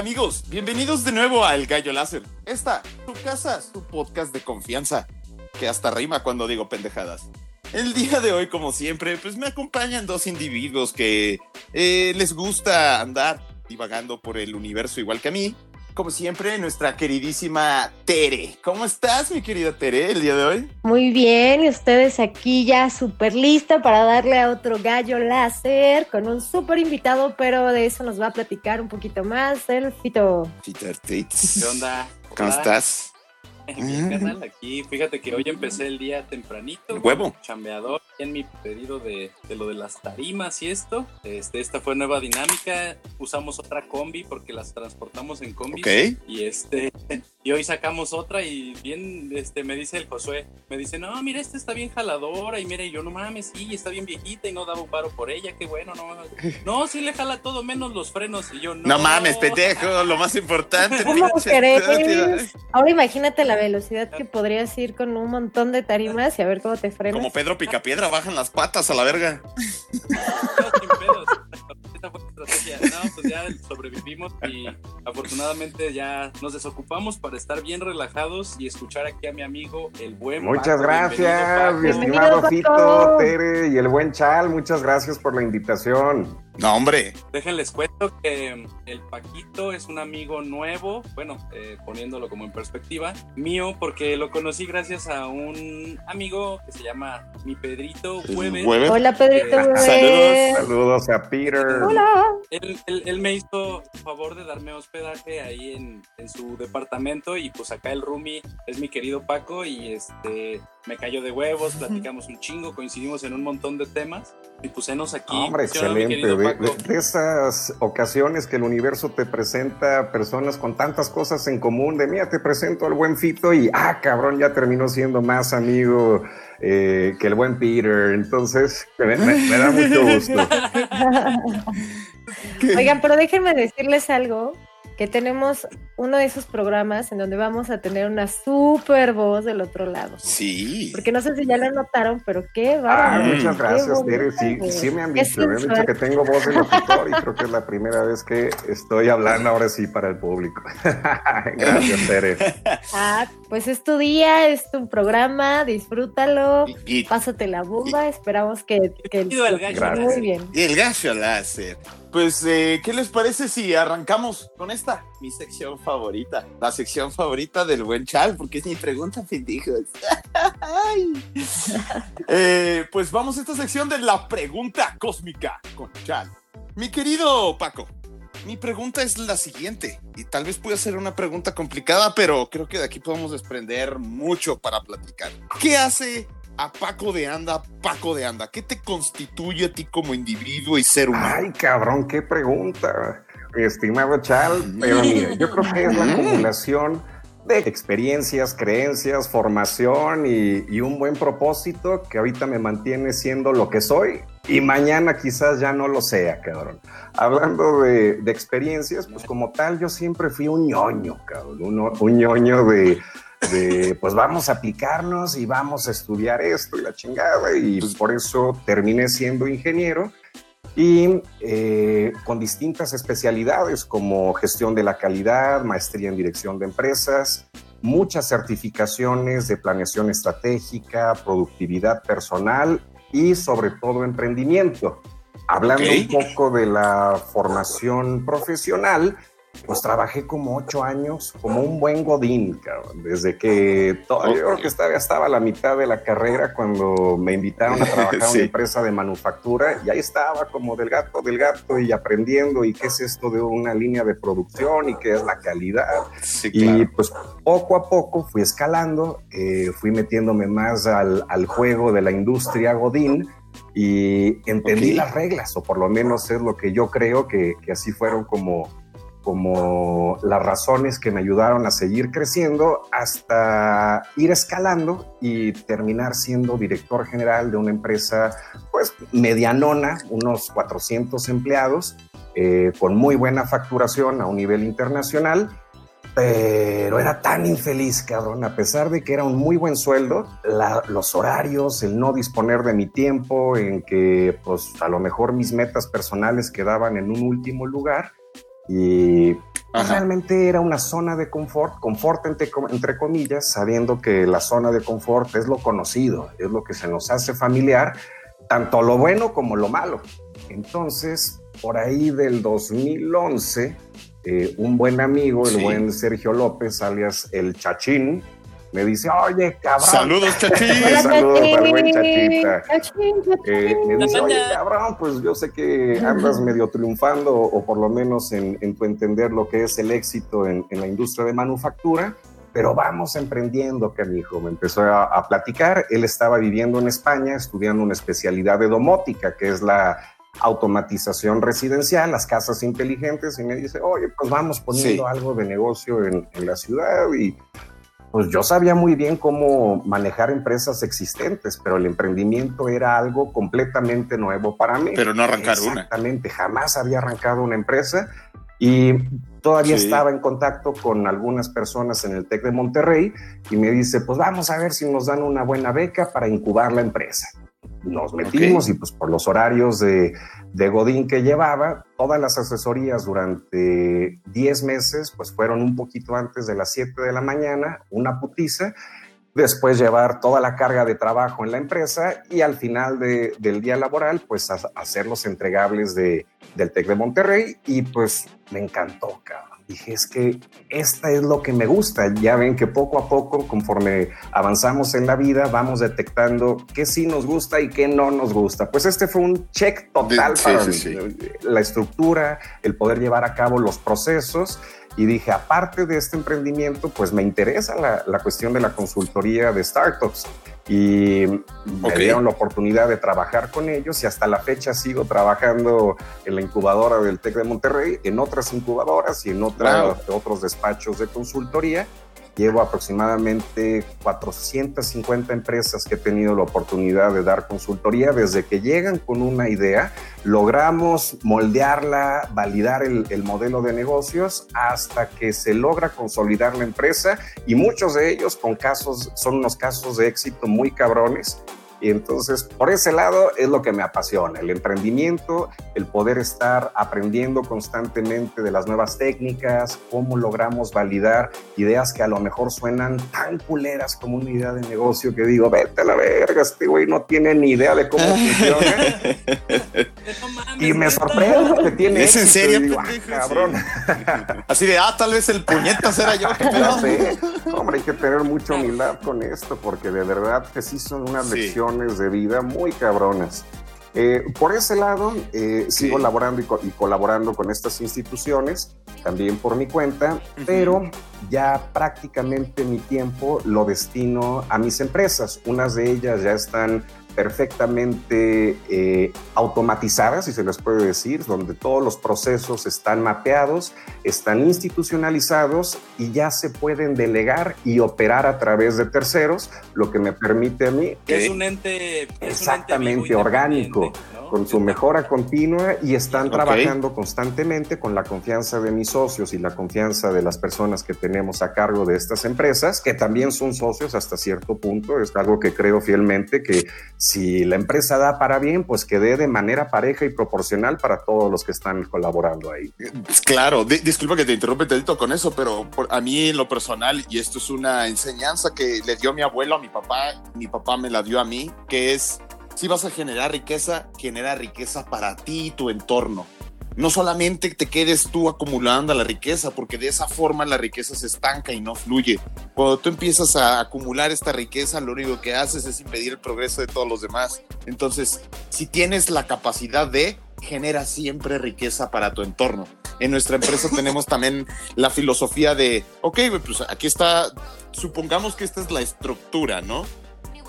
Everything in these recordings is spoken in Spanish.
amigos, bienvenidos de nuevo a El Gallo Láser. Esta, tu casa, tu podcast de confianza, que hasta rima cuando digo pendejadas. El día de hoy, como siempre, pues me acompañan dos individuos que eh, les gusta andar divagando por el universo igual que a mí. Como siempre, nuestra queridísima Tere. ¿Cómo estás, mi querida Tere, el día de hoy? Muy bien, y ustedes aquí ya súper lista para darle a otro gallo láser con un súper invitado, pero de eso nos va a platicar un poquito más el Fito. Tates. ¿Qué onda? ¿Cómo Hola. estás? Bien, carnal, aquí. Fíjate que hoy empecé el día tempranito. Huevo. Chambeador. En mi pedido de, de lo de las tarimas y esto. Este, esta fue nueva dinámica. Usamos otra combi porque las transportamos en combi. Ok. Y este. Y hoy sacamos otra y bien, este, me dice el Josué, me dice, no, mira, esta está bien jaladora, y mira, y yo, no mames, sí, está bien viejita y no daba un paro por ella, qué bueno, no, no, sí le jala todo menos los frenos, y yo, no. No mames, pendejo, lo más importante. ¿Cómo. Ahora imagínate la velocidad que podrías ir con un montón de tarimas y a ver cómo te frenas. Como Pedro Picapiedra, bajan las patas a la verga. No, sin pedos. Fue estrategia. No, pues ya sobrevivimos y afortunadamente ya nos desocupamos para estar bien relajados y escuchar aquí a mi amigo, el buen Muchas Paco. gracias, mi estimado Fito. Tere y el buen Chal. Muchas gracias por la invitación. No, hombre. Déjenles cuento que el Paquito es un amigo nuevo, bueno, eh, poniéndolo como en perspectiva, mío, porque lo conocí gracias a un amigo que se llama mi Pedrito Hueves. Hueve. Hola Pedrito, Eh, bebé. Saludos a Peter. Hola. Él, él- él me hizo favor de darme hospedaje ahí en, en su departamento y pues acá el roomie es mi querido Paco y este me cayó de huevos, platicamos un chingo, coincidimos en un montón de temas y pues enos aquí. Hombre, ¿Sí o no, mi excelente. De, de- de esas ocasiones que el universo te presenta personas con tantas cosas en común, de mira, te presento al buen Fito y, ah, cabrón, ya terminó siendo más amigo eh, que el buen Peter. Entonces, me, me- me da mucho gusto. Oigan, pero déjenme decirles algo, que tenemos uno de esos programas en donde vamos a tener una super voz del otro lado. Sí. Porque no sé si ya lo notaron, pero qué Ah, bárbaro. muchas gracias, Tere. Sí, sí me han dicho, me han dicho que tengo voz de locutor y creo que es la primera vez que estoy hablando ahora sí para el público. gracias, Tere. Ah, pues es tu día, es tu programa, disfrútalo, Y, y- pásate la bomba, esperamos que, que Bienvenido al gallo muy bien. y el gallo láser. Pues, eh, ¿qué les parece si arrancamos con esta? Mi sección favorita. La sección favorita del buen Chal, porque es mi pregunta, pendejos. Eh, pues vamos a esta sección de la pregunta cósmica con Chal. Mi querido Paco, mi pregunta es la siguiente, y tal vez pueda ser una pregunta complicada, pero creo que de aquí podemos desprender mucho para platicar. ¿Qué hace a Paco de Anda, Paco de Anda? ¿Qué te constituye a ti como individuo y ser humano? Ay, cabrón, qué pregunta, estimado Chal. Pero mira, yo creo que es la acumulación de experiencias, creencias, formación y, y un buen propósito que ahorita me mantiene siendo lo que soy y mañana quizás ya no lo sea, cabrón. Hablando de, de experiencias, pues como tal, yo siempre fui un ñoño, cabrón, un, un ñoño de, de, pues vamos a aplicarnos y vamos a estudiar esto y la chingada, y por eso terminé siendo ingeniero y eh, con distintas especialidades como gestión de la calidad, maestría en dirección de empresas, muchas certificaciones de planeación estratégica, productividad personal y sobre todo emprendimiento. Hablando Ok. un poco de la formación profesional, pues trabajé como ocho años como un buen godín, cabrón, desde que to- yo creo que estaba, estaba a la mitad de la carrera cuando me invitaron a trabajar en Sí. una empresa de manufactura y ahí estaba como del gato, del gato y aprendiendo y qué es esto de una línea de producción y qué es la calidad. Sí, Y claro. pues poco a poco fui escalando, eh, fui metiéndome más al, al juego de la industria Godín y entendí Ok. las reglas, o por lo menos es lo que yo creo que, que así fueron como, como las razones que me ayudaron a seguir creciendo hasta ir escalando y terminar siendo director general de una empresa pues medianona, unos 400 empleados, eh, con muy buena facturación a un nivel internacional pero era tan infeliz, cabrón, a pesar de que era un muy buen sueldo, los horarios, el no disponer de mi tiempo, en que pues a lo mejor mis metas personales quedaban en un último lugar y Ajá. realmente era una zona de confort, confort entre, entre comillas, sabiendo que la zona de confort es lo conocido, es lo que se nos hace familiar, tanto lo bueno como lo malo. Entonces, por ahí del 2011, eh, un buen amigo, el Sí. buen Sergio López, alias el Chachín, me dice, oye, cabrón. Saludos, chachín. Saludos al buen Chachita. Chachín, Eh, me dice, oye, cabrón, pues yo sé que andas medio triunfando, o por lo menos en, en tu entender lo que es el éxito en, en la industria de manufactura, pero vamos emprendiendo, canijo. Me empezó a, a platicar. Él estaba viviendo en España, estudiando una especialidad de domótica, que es la automatización residencial, las casas inteligentes, y me dice, oye, pues vamos poniendo Sí. algo de negocio en, en la ciudad y pues yo sabía muy bien cómo manejar empresas existentes, pero el emprendimiento era algo completamente nuevo para mí. Pero no arrancar una. Exactamente, jamás había arrancado una empresa y todavía Sí. estaba en contacto con algunas personas en el TEC de Monterrey y me dice, pues vamos a ver si nos dan una buena beca para incubar la empresa. Nos metimos y pues por los horarios de, de Godín que llevaba, todas las asesorías durante 10 meses, pues fueron un poquito antes de las 7 de la mañana, una putiza, después llevar toda la carga de trabajo en la empresa y al final de- del día laboral, pues hacer los entregables de, del TEC de Monterrey y pues me encantó, cabrón. Dije, es que esta es lo que me gusta. Ya ven que poco a poco, conforme avanzamos en la vida, vamos detectando qué sí nos gusta y qué no nos gusta. Pues este fue un check total sí, para sí, mí. La estructura, el poder llevar a cabo los procesos. Y dije, aparte de este emprendimiento, pues me interesa la, la cuestión de la consultoría de startups. Y me Ok. dieron la oportunidad de trabajar con ellos y hasta la fecha sigo trabajando en la incubadora del TEC de Monterrey, en otras incubadoras y en otra- otros despachos de consultoría. Llevo aproximadamente 450 empresas que he tenido la oportunidad de dar consultoría. Desde que llegan con una idea, logramos moldearla, validar el, el modelo de negocios hasta que se logra consolidar la empresa y muchos de ellos con casos, son unos casos de éxito muy cabrones. Y entonces, por ese lado es lo que me apasiona, el emprendimiento, el poder estar aprendiendo constantemente de las nuevas técnicas, cómo logramos validar ideas que a lo mejor suenan tan culeras como una idea de negocio que digo, vete a la verga, este güey no tiene ni idea de cómo funciona. Y me sorprende que tiene ¿Es en éxito, serio, y digo, "Ah, cabrón. Así de, ah, tal vez el puñetas era yo. Hombre, hay que tener mucha humildad con esto, porque de verdad que sí son unas Sí. lecciones de vida muy cabronas. Eh, por ese lado, eh, sigo laborando y, co- y colaborando con estas instituciones, también por mi cuenta, pero ya prácticamente mi tiempo lo destino a mis empresas. Unas de ellas ya están perfectamente eh, automatizadas, si se les puede decir, donde todos los procesos están mapeados, están institucionalizados y ya se pueden delegar y operar a través de terceros, lo que me permite a mí Es un ente. es un ente Exactamente, orgánico. Con su mejora continua y están trabajando constantemente con la confianza de mis socios y la confianza de las personas que tenemos a cargo de estas empresas, que también son socios hasta cierto punto. Es algo que creo fielmente que si la empresa da para bien, pues que dé de manera pareja y proporcional para todos los que están colaborando ahí. Pues Claro, di- disculpa que te interrumpe tantito con eso, pero a mí en lo personal, y esto es una enseñanza que le dio mi abuelo a mi papá, mi papá me la dio a mí, que es, si vas a generar riqueza, genera riqueza para ti y tu entorno. No solamente te quedes tú acumulando la riqueza, porque de esa forma la riqueza se estanca y no fluye. Cuando tú empiezas a acumular esta riqueza, lo único que haces es impedir el progreso de todos los demás. Entonces, si tienes la capacidad de, genera siempre riqueza para tu entorno. En nuestra empresa tenemos también la filosofía de, ok, pues aquí está, supongamos que esta es la estructura, ¿no?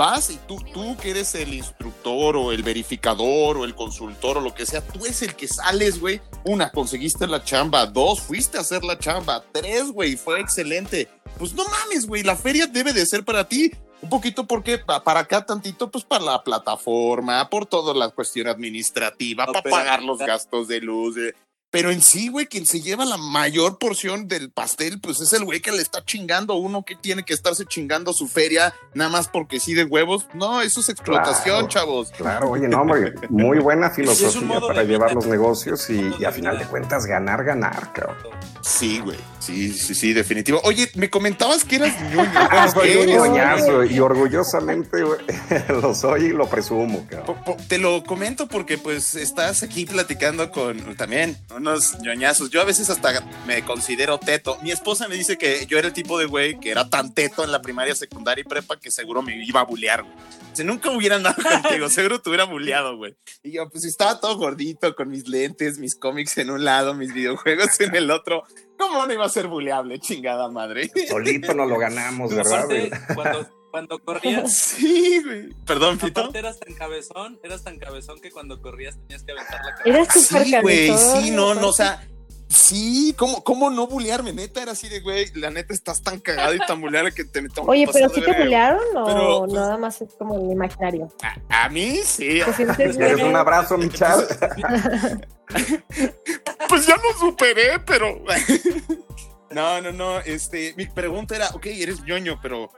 Vas y tú, tú que eres el instructor o el verificador o el consultor o lo que sea, tú eres el que sales, güey. Una, conseguiste la chamba. Dos, fuiste a hacer la chamba. Tres, güey, fue excelente. Pues no mames, güey, la feria debe de ser para ti. Un poquito porque pa- para acá tantito, pues para la plataforma, por toda la cuestión administrativa, No, para pagar los gastos de luz. de- Pero en sí, güey, quien se lleva la mayor porción del pastel, pues es el güey que le está chingando a uno que tiene que estarse chingando su feria nada más porque sí de huevos. No, eso es explotación, Claro. chavos. Claro, oye, no, hombre, muy buena filosofía para llevar vida. los negocios y, y a final de cuentas ganar, ganar, cabrón. Sí, güey. Sí, sí, sí, definitivo. Oye, me comentabas que eras ñoño. Ah, y orgullosamente güey, lo soy y lo presumo, cabrón. Te lo comento porque pues estás aquí platicando con también unos ñoñazos. Yo a veces hasta me considero teto. Mi esposa me dice que yo era el tipo de güey que era tan teto en la primaria, secundaria y prepa que seguro me iba a bullear, güey. Si nunca hubiera andado contigo, seguro te hubiera bulleado, güey. Y yo pues estaba todo gordito con mis lentes, mis cómics en un lado, mis videojuegos en el otro. ¿Cómo no iba a ser bulleable, chingada madre? Solito nos lo ganamos, ¿verdad? Aparte, cuando, cuando corrías, Sí, güey. Perdón, Fito. aparte eras tan cabezón, eras tan cabezón que cuando corrías tenías que aventar la cabeza. Eras súper Sí, güey, cabezón, sí, no, no, o sea, sí, ¿cómo, cómo no bullearme? Neta, era así de, güey, la neta estás tan cagado y tan bulleable que te que Oye, pero ¿sí te bulearon o Pero, pues, nada más es como el imaginario? A, a mí sí. ¿Te sientes ¿Quieres bien? un abrazo, mi chal? Pues ya lo superé, pero. No, no, no. Este, mi pregunta era, ok, eres ñoño, pero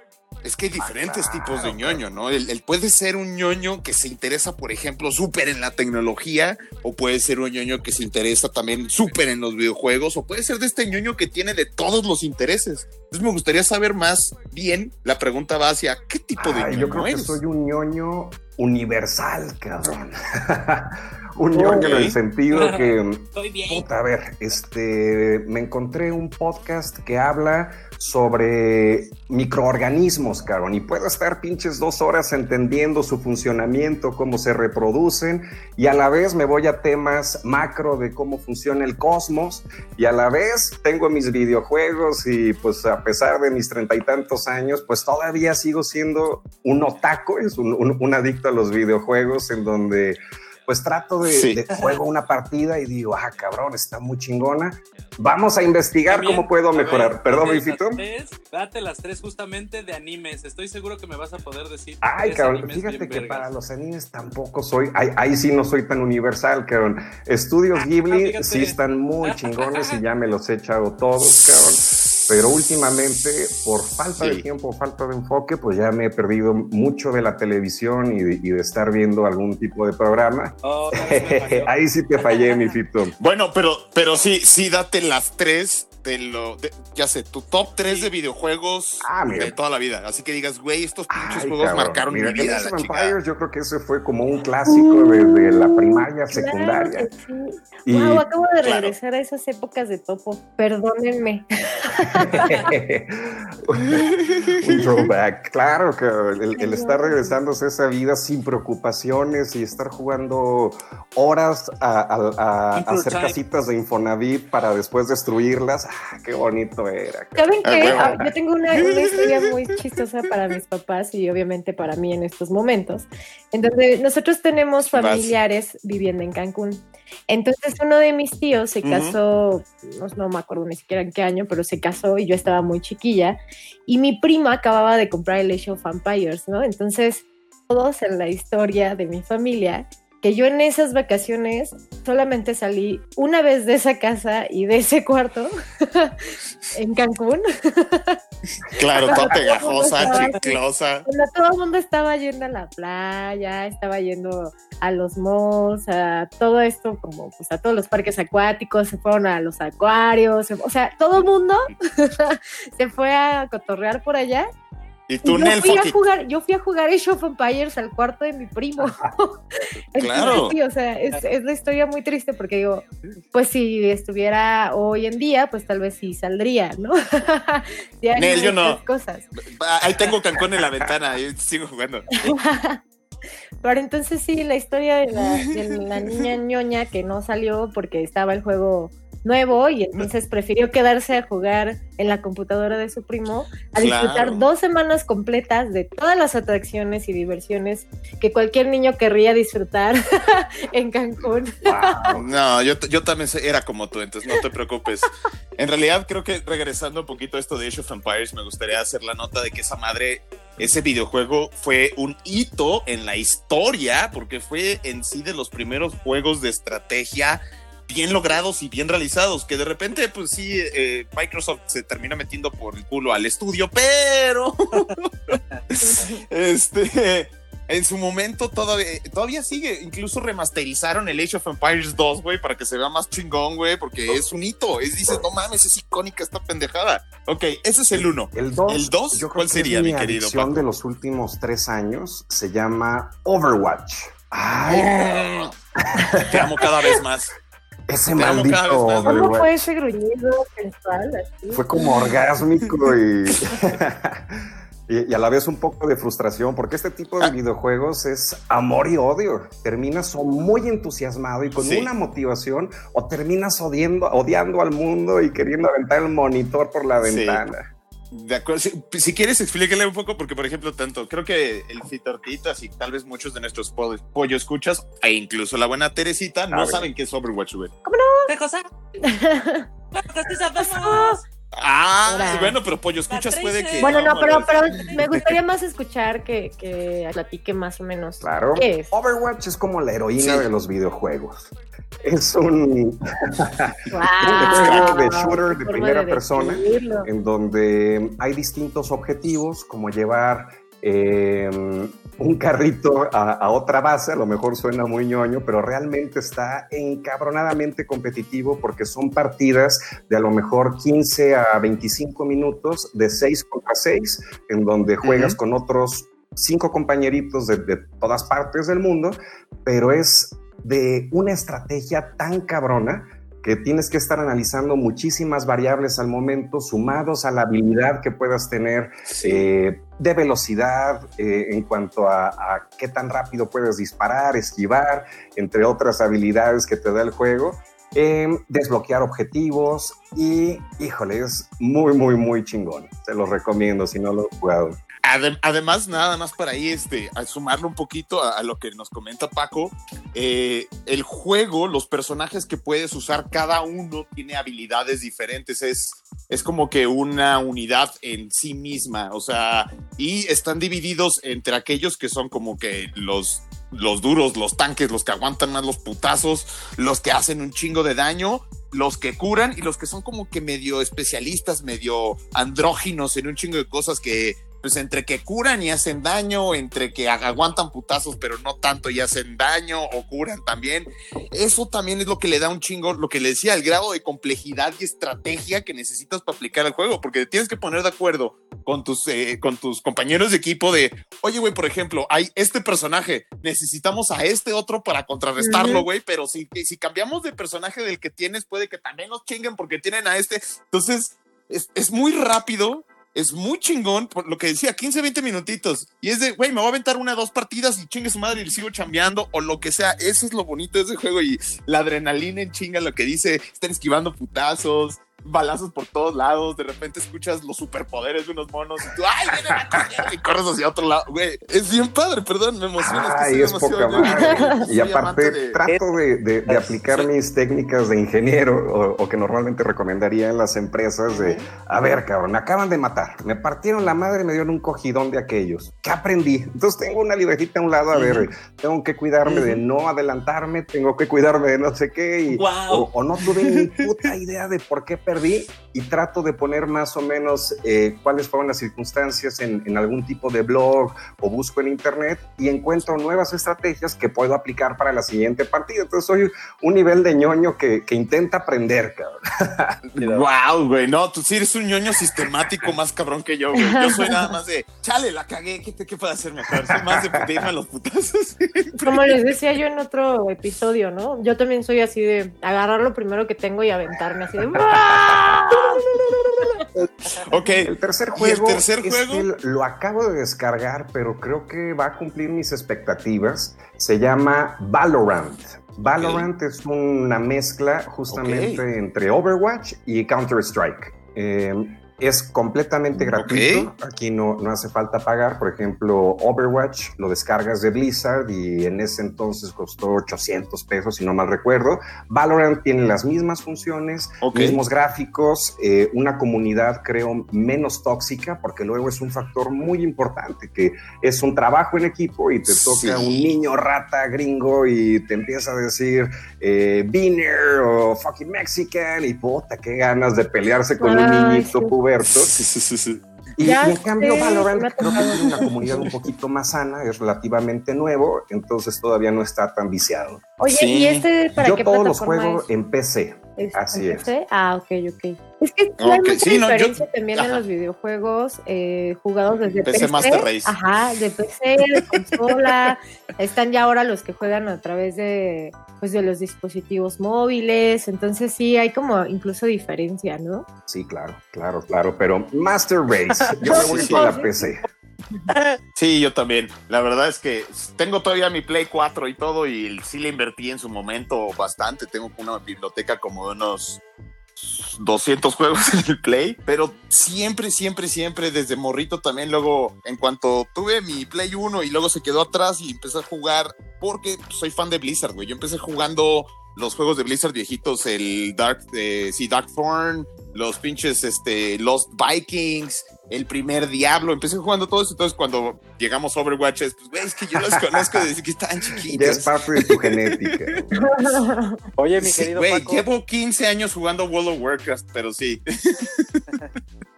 es que hay diferentes claro, tipos de ñoño, ¿no? El, el puede ser un ñoño que se interesa, por ejemplo, súper en la tecnología, o puede ser un ñoño que se interesa también súper en los videojuegos, o puede ser de este ñoño que tiene de todos los intereses. Entonces me gustaría saber más bien, la pregunta va hacia, ¿qué tipo de Ay, ñoño yo creo que soy un ñoño universal, cabrón. un ñoño en el sentido que Estoy bien. Puta, a ver, este, me encontré un podcast que habla sobre microorganismos, cabrón, y puedo estar pinches dos horas entendiendo su funcionamiento, cómo se reproducen, y a la vez me voy a temas macro de cómo funciona el cosmos, y a la vez tengo mis videojuegos y pues a pesar de mis treinta y tantos años, pues todavía sigo siendo un otaku, es un, un- un adicto a los videojuegos en donde pues trato de, Sí. de juego una partida y digo, ah, cabrón, está muy chingona. Vamos a investigar También, cómo puedo ver, mejorar. Perdón, Bifito. Date las tres justamente de animes. Estoy seguro que me vas a poder decir. Ay, cabrón, fíjate que vergas. para los animes tampoco soy, ahí, ahí sí no soy tan universal, cabrón. Estudios Ghibli fíjate. sí están muy chingones y ya me los he echado todos, cabrón. Pero últimamente, por falta de tiempo, falta de enfoque, pues ya me he perdido mucho de la televisión y de, y de estar viendo algún tipo de programa. Oh. Ahí sí te fallé, mi Fito. Bueno, pero, pero sí, sí, date las tres de lo, de- ya sé, tu top tres de videojuegos Ah, mira. de toda la vida. Así que digas, güey, estos pinches Ay, juegos cabrón. marcaron Mira, mi vida. La. Empires, yo creo que ese fue como un clásico desde la primaria, secundaria. Claro que sí. Y Wow, acabo de claro. regresar a esas épocas de topo. Perdónenme. un throwback. Claro que el, el estar regresándose a esa vida sin preocupaciones y estar jugando horas a, a- a- hacer casitas de Infonavit para después destruirlas. Ah, qué bonito era. ¿Saben qué? Ah, Yo tengo una, una historia muy chistosa para mis papás y obviamente para mí en estos momentos. Entonces, nosotros tenemos Vas. familiares viviendo en Cancún. Entonces, uno de mis tíos se casó, no, no me acuerdo ni siquiera en qué año, pero se casó y yo estaba muy chiquilla. Y mi prima acababa de comprar el Age of Vampires, ¿no? Entonces, todos en la historia de mi familia que yo en esas vacaciones solamente salí una vez de esa casa y de ese cuarto en Cancún, Claro, toda pegajosa, chiclosa. cuando todo el mundo estaba yendo a la playa, estaba yendo a los malls, a todo esto, como pues a todos los parques acuáticos, se fueron a los acuarios, o sea, todo el mundo se fue a cotorrear por allá. Y tú, yo fui a jugar, yo fui a jugar Age of Empires al cuarto de mi primo. Entonces, Claro. sí, o sea, es, es la historia muy triste porque digo, pues si estuviera hoy en día, pues tal vez sí saldría, ¿no? Sí hay Nel, yo no. Cosas. Ah, Ahí tengo Cancún en la ventana y sigo jugando. Pero entonces sí, la historia de la, de la niña ñoña que no salió porque estaba el juego nuevo y entonces prefirió quedarse a jugar en la computadora de su primo a disfrutar Claro. dos semanas completas de todas las atracciones y diversiones que cualquier niño querría disfrutar en Cancún. Wow. No, yo, yo también era como tú, entonces no te preocupes. En realidad, creo que regresando un poquito a esto de Age of Empires, me gustaría hacer la nota de que esa madre, ese videojuego fue un hito en la historia, porque fue en sí de los primeros juegos de estrategia bien logrados y bien realizados, que de repente, pues sí, eh, Microsoft se termina metiendo por el culo al estudio, pero este, en su momento todavía, todavía sigue. Incluso remasterizaron el Age of Empires 2, güey, para que se vea más chingón, güey, porque es un hito. Es, dices, no mames, es icónica esta pendejada. Ok, ese es el uno. El 2, ¿El dos? yo creo ¿Cuál que sería, es mi mi querido Paco? de los últimos tres años. Se llama Overwatch. Ay, Te amo cada vez más. Ese maldito más. ¿Cómo fue ese gruñido sensual? así? Fue como orgásmico y, y, y a la vez un poco de frustración, porque este tipo de Ah. videojuegos es amor y odio. Terminas o muy entusiasmado y con Sí. una motivación, o terminas odiando, odiando al mundo y queriendo aventar el monitor por la Sí. De acuerdo. Si, si quieres, explíquele un poco, porque, por ejemplo, tanto creo que el Fitortitas y tal vez muchos de nuestros po- pollo escuchas, e incluso la buena Teresita, no ver. saben qué es Overwatch, güey. ¿Qué cosa? Claro que sí sabemos. Ah, bueno, pero pollo escuchas puede que. Bueno, no, pero, pero me gustaría más escuchar que, que platique más o menos. Claro. ¿Qué es? Overwatch es como la heroína Sí. de los videojuegos. Es un, Wow, de shooter de primera persona. en donde hay distintos objetivos, como llevar eh, un carrito a, a otra base, a lo mejor suena muy ñoño, pero realmente está encabronadamente competitivo porque son partidas de a lo mejor 15 a 25 minutos de 6 contra 6, en donde juegas con otros cinco compañeritos de, de todas partes del mundo, pero es de una estrategia tan cabrona que tienes que estar analizando muchísimas variables al momento, sumados a la habilidad que puedas tener eh, de velocidad eh, en cuanto a, a qué tan rápido puedes disparar, esquivar, entre otras habilidades que te da el juego. eh, desbloquear objetivos y, híjole, es muy, muy, muy chingón. Se los recomiendo si no lo he jugado. Adem- además, nada más para ahí, este, a sumarlo un poquito a, a lo que nos comenta Paco, eh, el juego, los personajes que puedes usar, cada uno tiene habilidades diferentes, es, es como que una unidad en sí misma, o sea, y están divididos entre aquellos que son como que los, los duros, los tanques, los que aguantan más los putazos, los que hacen un chingo de daño, los que curan y los que son como que medio especialistas, medio andróginos en un chingo de cosas que pues entre que curan y hacen daño, entre que ag- aguantan putazos, pero no tanto y hacen daño o curan también. Eso también es lo que le da un chingo, lo que le decía, el grado de complejidad y estrategia que necesitas para aplicar el juego, porque tienes que poner de acuerdo con tus, eh, con tus compañeros de equipo de, oye, güey, por ejemplo, hay este personaje, necesitamos a este otro para contrarrestarlo, güey, pero si, si cambiamos de personaje del que tienes, puede que también los chinguen porque tienen a este. Entonces, es, es muy rápido, es muy chingón, por lo que decía, 15, 20 minutitos. Y es de, güey, me voy a aventar una, dos partidas y chingue su madre y le sigo chambeando o lo que sea. Eso es lo bonito de ese juego y la adrenalina en chinga, lo que dice, están esquivando putazos, balazos por todos lados, de repente escuchas los superpoderes de unos monos y tú, ¡ay, vienen a! Y corres hacia otro lado, güey. Es bien padre, perdón, me emociona. es que es poca madre. Y aparte, de- trato de, de- de aplicar mis técnicas de ingeniero o, o que normalmente recomendaría en las empresas de, a ver, cabrón, me acaban de matar, me partieron la madre y me dieron un cogidón de aquellos. ¿Qué aprendí? Entonces tengo una libretita a un lado, a ver, tengo que cuidarme de no adelantarme, tengo que cuidarme de no sé qué, y, Guau. o, o no tuve ni puta idea de por qué perdí y trato de poner más o menos eh, cuáles fueron las circunstancias en, en algún tipo de blog o busco en internet y encuentro nuevas estrategias que puedo aplicar para la siguiente partida. Entonces soy un nivel de ñoño que, que intenta aprender, cabrón. Wow, güey, no, tú sí eres un ñoño sistemático más cabrón que yo, güey. Yo soy nada más de, chale, la cagué, ¿qué, qué puedo hacer mejor? Soy más de, de irme a los putazos. Como les decía yo en otro episodio, ¿no? Yo también soy así de agarrar lo primero que tengo y aventarme así de. ok, El tercer ¿Y el juego, tercer es juego? que lo acabo de descargar, pero creo que va a cumplir mis expectativas. Se llama Valorant. Valorant es una mezcla justamente entre Overwatch y Counter-Strike. Eh, es completamente gratuito. Aquí no, no hace falta pagar. Por ejemplo, Overwatch lo descargas de Blizzard y en ese entonces costó 800 pesos, si no mal recuerdo. Valorant tiene las mismas funciones, mismos gráficos, eh, una comunidad, creo, menos tóxica, porque luego es un factor muy importante, que es un trabajo en equipo y te toca un niño rata gringo y te empieza a decir eh, Beaner o fucking Mexican y puta, qué ganas de pelearse con un niñito y, en cambio, Valorant creo que tiene una comunidad un poquito más sana, es relativamente nuevo, entonces todavía no está tan viciado. Oye, ¿y este para Yo todos los juegos en PC. Así es. Ah, ok, ok. Es que hay mucha diferencia también en los videojuegos eh, jugados desde PC. PC Master Race. Ajá, de PC, de consola. Están ya ahora los que juegan a través de, pues, de los dispositivos móviles. Entonces sí, hay como incluso diferencia, ¿no? Sí, claro, claro, claro. Pero Master Race, yo me voy a la PC. Sí, yo también. La verdad es que tengo todavía mi Play 4 y todo y sí le invertí en su momento bastante. Tengo una biblioteca como de unos 200 juegos en el Play, pero siempre, siempre, siempre desde morrito también luego, en cuanto tuve mi Play 1 y luego se quedó atrás y empecé a jugar, porque soy fan de Blizzard, güey. Yo empecé jugando los juegos de Blizzard viejitos, el Dark, eh, sí, Darkthorn, los pinches este, Lost Vikings, el primer Diablo. Empecé jugando todo eso. Entonces, cuando llegamos a Overwatch, es, pues, güey, es que yo los conozco desde que estaban chiquitos. Ya es parte de tu genética. Oye, mi querido Güey, llevo 15 años jugando World of Warcraft, pero sí.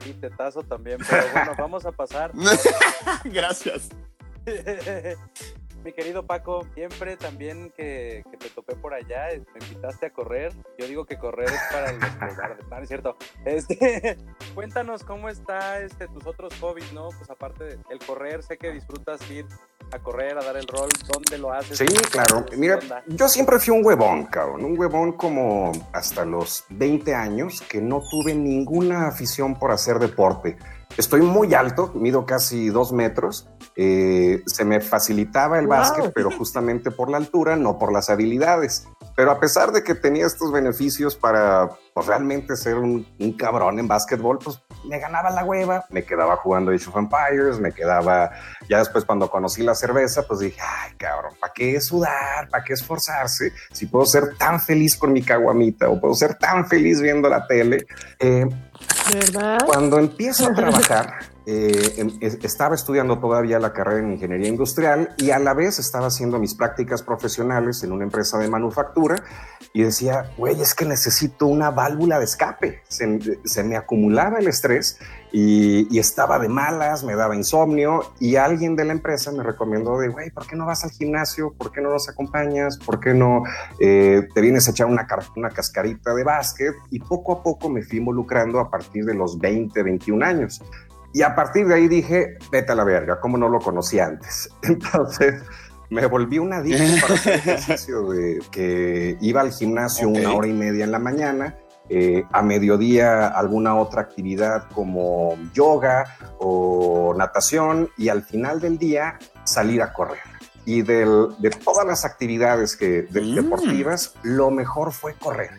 Y tetazo también, pero bueno, vamos a pasar. Gracias. Mi querido Paco, siempre también que, te topé por allá, me invitaste a correr. Yo digo que correr es para el no, es cierto. Este, cuéntanos cómo está este, tus otros hobbies, ¿no? Pues aparte del correr, sé que disfrutas ir a correr, a dar el rol, ¿dónde lo haces? Sí, claro. Mira, yo siempre fui un huevón, cabrón. Un huevón como hasta los 20 años que no tuve ninguna afición por hacer deporte. Estoy muy alto, mido casi dos metros. Eh, se me facilitaba el básquet, pero justamente por la altura, no por las habilidades. Pero a pesar de que tenía estos beneficios para pues, realmente ser un, cabrón en básquetbol, pues me ganaba la hueva, me quedaba jugando Age of Empires, me quedaba, ya después cuando conocí la cerveza, pues dije, ay cabrón, ¿para qué sudar? ¿Para qué esforzarse? Si puedo ser tan feliz con mi caguamita o puedo ser tan feliz viendo la tele. Eh, ¿Verdad? Cuando empiezo a trabajar, eh, em, estaba estudiando todavía la carrera en ingeniería industrial y a la vez estaba haciendo mis prácticas profesionales en una empresa de manufactura y decía, güey, es que necesito una válvula de escape. Se, me acumulaba el estrés y, estaba de malas, me daba insomnio y alguien de la empresa me recomendó de, güey, ¿por qué no vas al gimnasio? ¿Por qué no nos acompañas? ¿Por qué no eh, te vienes a echar una, una cascarita de básquet? Y poco a poco me fui involucrando a partir de los 20, 21 años. Y a partir de ahí dije, vete a la verga, ¿cómo no lo conocí antes? Entonces me volví un adicto para hacer ejercicio de que iba al gimnasio una hora y media en la mañana, eh, a mediodía alguna otra actividad como yoga o natación y al final del día salir a correr. Y de todas las actividades que, mm. deportivas, lo mejor fue correr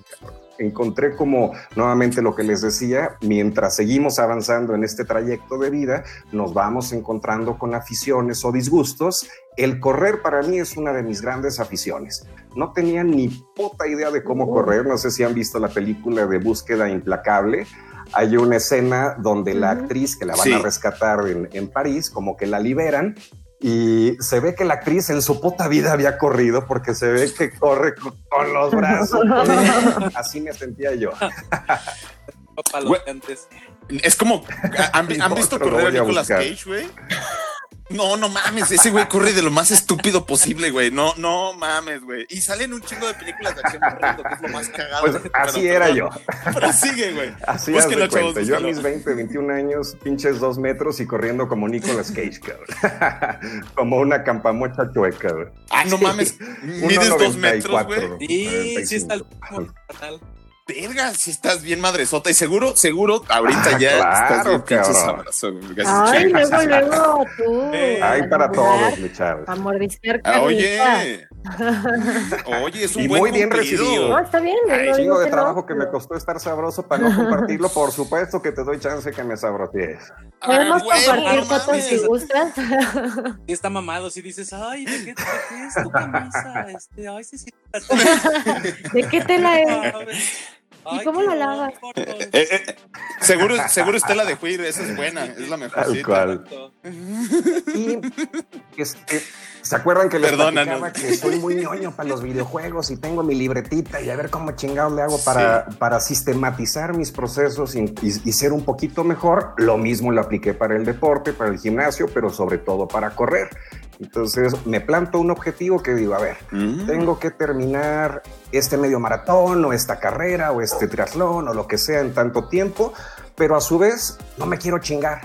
encontré como nuevamente lo que les decía, mientras seguimos avanzando en este trayecto de vida, nos vamos encontrando con aficiones o disgustos. El correr para mí es una de mis grandes aficiones. No tenía ni puta idea de cómo correr, no sé si han visto la película de Búsqueda Implacable. Hay una escena donde la actriz que la van a rescatar en, en París, como que la liberan y se ve que la actriz en su puta vida había corrido porque se ve que corre con, los brazos. Así me sentía yo. Es como, ¿han, visto correr a Nicolas Cage, güey? No, no mames, ese güey corre de lo más estúpido posible, güey. No, no mames, güey. Y salen un chingo de películas de acción corriendo, que es lo más cagado. Pues así era yo. Pero sigue, güey. Así es. Yo a mis 20, 21 años, pinches dos metros y corriendo como Nicolas Cage, cabrón. como una campamocha chueca, güey. Ah, no mames. Mides dos metros, güey. Sí, sí está el verga, si estás bien madresota y seguro, seguro, ahorita ya claro, estás bien sabroso. Ay, luego, luego, tú. Hay para todos, mi Charles. A mordisquear ah, Oye, Oye, es un Y buen muy bien cumplido. recibido. No, está bien. Ay, no chingo de no, trabajo que me costó estar sabroso para no compartirlo. Por supuesto que te doy chance que me sabrotees. Podemos Ah, huevo, compartir fotos mames. si gustas. Y está mamado, si dices, ay, ¿de qué, de qué es tu camisa? Este, ay, sí, sí. ¿De qué tela es? Ay, cómo la lavas? Eh, eh, seguro, seguro Estela de Juir, esa es buena, es la mejor. Tal cual. Y este, ¿se acuerdan que les Perdónanos. que soy muy ñoño para los videojuegos y tengo mi libretita y a ver cómo chingados le hago para, para sistematizar mis procesos y, y- y ser un poquito mejor? Lo mismo lo apliqué para el deporte, para el gimnasio, pero sobre todo para correr. Entonces me planto un objetivo que digo, a ver, Mm. tengo que terminar este medio maratón o esta carrera o este triatlón o lo que sea en tanto tiempo, pero a su vez no me quiero chingar.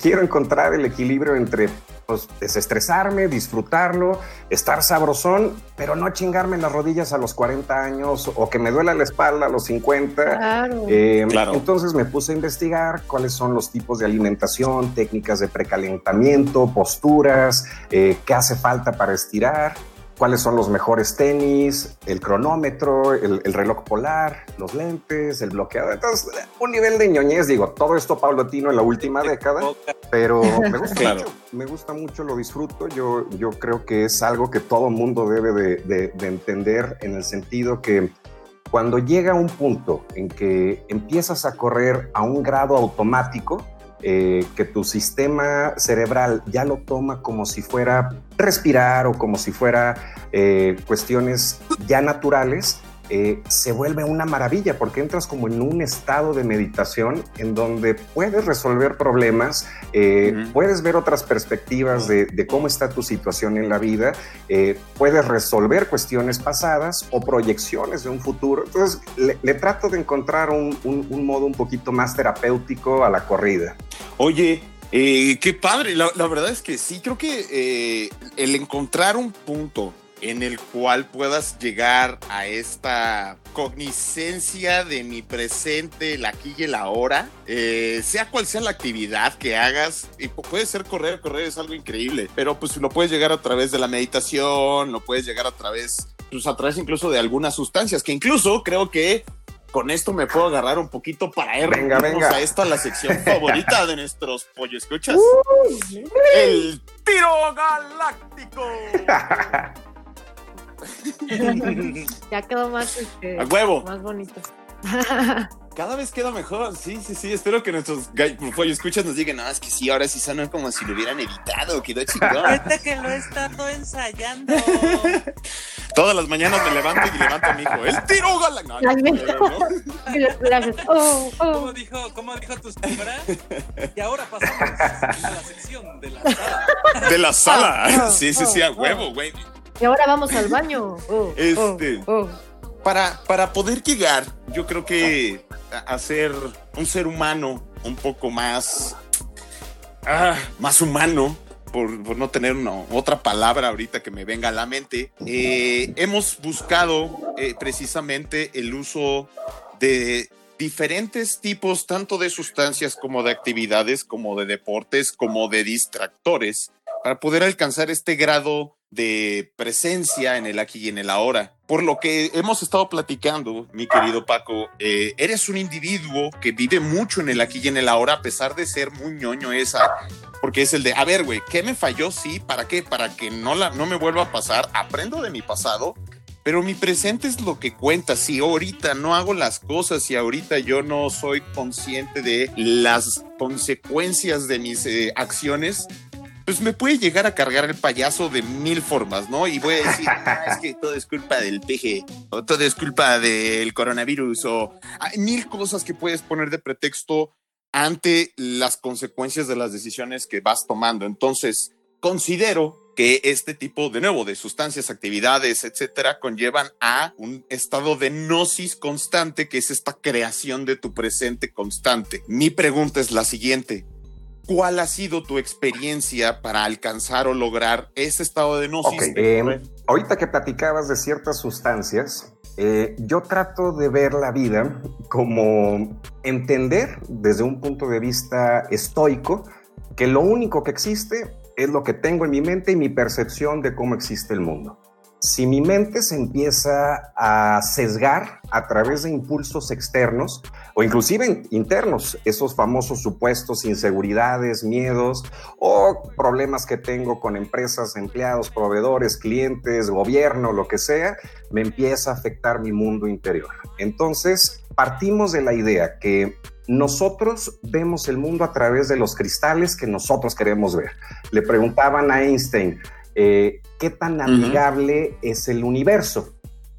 Quiero encontrar el equilibrio entre pues, desestresarme, disfrutarlo, estar sabrosón, pero no chingarme las rodillas a los 40 años o que me duela la espalda a los 50. Claro. Eh, Claro. Entonces me puse a investigar cuáles son los tipos de alimentación, técnicas de precalentamiento, posturas, eh, qué hace falta para estirar, cuáles son los mejores tenis, el cronómetro, el, el reloj polar, los lentes, el bloqueador. Entonces, un nivel de ñoñez, digo, todo esto paulatino en la última década, pero me gusta Claro. mucho, me gusta mucho, lo disfruto. Yo, yo creo que es algo que todo mundo debe de, de- de entender en el sentido que cuando llega un punto en que empiezas a correr a un grado automático, eh, que tu sistema cerebral ya lo toma como si fuera respirar o como si fuera eh, cuestiones ya naturales, eh, se vuelve una maravilla porque entras como en un estado de meditación en donde puedes resolver problemas, eh, puedes ver otras perspectivas de, de cómo está tu situación en la vida, eh, puedes resolver cuestiones pasadas o proyecciones de un futuro. Entonces, le, le trato de encontrar un, un- un modo un poquito más terapéutico a la corrida. Oye, qué padre. La, la verdad es que sí, creo que el encontrar un punto en el cual puedas llegar a esta cognicencia de mi presente, el aquí y el ahora, eh, sea cual sea la actividad que hagas, y pu- puede ser correr, correr es algo increíble, pero pues lo puedes llegar a través de la meditación, lo puedes llegar a través, pues a través incluso de algunas sustancias, que incluso creo que con esto me puedo agarrar un poquito para ir Venga, venga. a esta la sección favorita de nuestros pollo escuchas. El tiro galáctico. ya quedó más, este, A huevo. más bonito. Cada vez queda mejor. Sí, sí, sí. Espero que nuestros gall- pollo escuchas nos digan, no, es que sí, ahora sí suenan como si lo hubieran editado. Quedó chingón. Ahorita que lo he estado ensayando. Todas las mañanas me levanto y levanto a mi hijo. El tiro. No, no, no, oh, oh. ¿Cómo dijo, cómo dijo tu señora? Y ahora pasamos a la sección de la sala. De la Ah, sala. Sí, sí, sí, a huevo, güey. Y ahora vamos al baño. Oh, Este. oh, oh. para, para poder llegar, yo creo que a, a ser un ser humano un poco más, ah, más humano, por, por no tener una, otra palabra ahorita que me venga a la mente, eh, hemos buscado eh, precisamente el uso de diferentes tipos, tanto de sustancias como de actividades, como de deportes, como de distractores, para poder alcanzar este grado de presencia en el aquí y en el ahora. Por lo que hemos estado platicando, mi querido Paco, eh, eres un individuo que vive mucho en el aquí y en el ahora, a pesar de ser muy ñoño esa, porque es el de, a ver, güey, ¿qué me falló? Sí, ¿para qué? Para que no, la, no me vuelva a pasar, aprendo de mi pasado, pero mi presente es lo que cuenta. Si ahorita no hago las cosas, si ahorita yo no soy consciente de las consecuencias de mis eh, acciones, pues me puede llegar a cargar el payaso de mil formas, ¿no? Y voy a decir, "Ah, es que todo es culpa del peje, o todo es culpa del coronavirus, o hay mil cosas que puedes poner de pretexto ante las consecuencias de las decisiones que vas tomando. Entonces, considero que este tipo, de nuevo, de sustancias, actividades, etcétera, conllevan a un estado de gnosis constante, que es esta creación de tu presente constante. Mi pregunta es la siguiente. ¿Cuál ha sido tu experiencia para alcanzar o lograr ese estado de gnosis? Eh, ahorita que platicabas de ciertas sustancias, eh, yo trato de ver la vida como entender desde un punto de vista estoico que lo único que existe es lo que tengo en mi mente y mi percepción de cómo existe el mundo. Si mi mente se empieza a sesgar a través de impulsos externos o inclusive internos, esos famosos supuestos inseguridades, miedos o problemas que tengo con empresas, empleados, proveedores, clientes, gobierno, lo que sea, me empieza a afectar mi mundo interior. Entonces, partimos de la idea que nosotros vemos el mundo a través de los cristales que nosotros queremos ver. Le preguntaban a Einstein, eh, ¿qué tan amigable es el universo?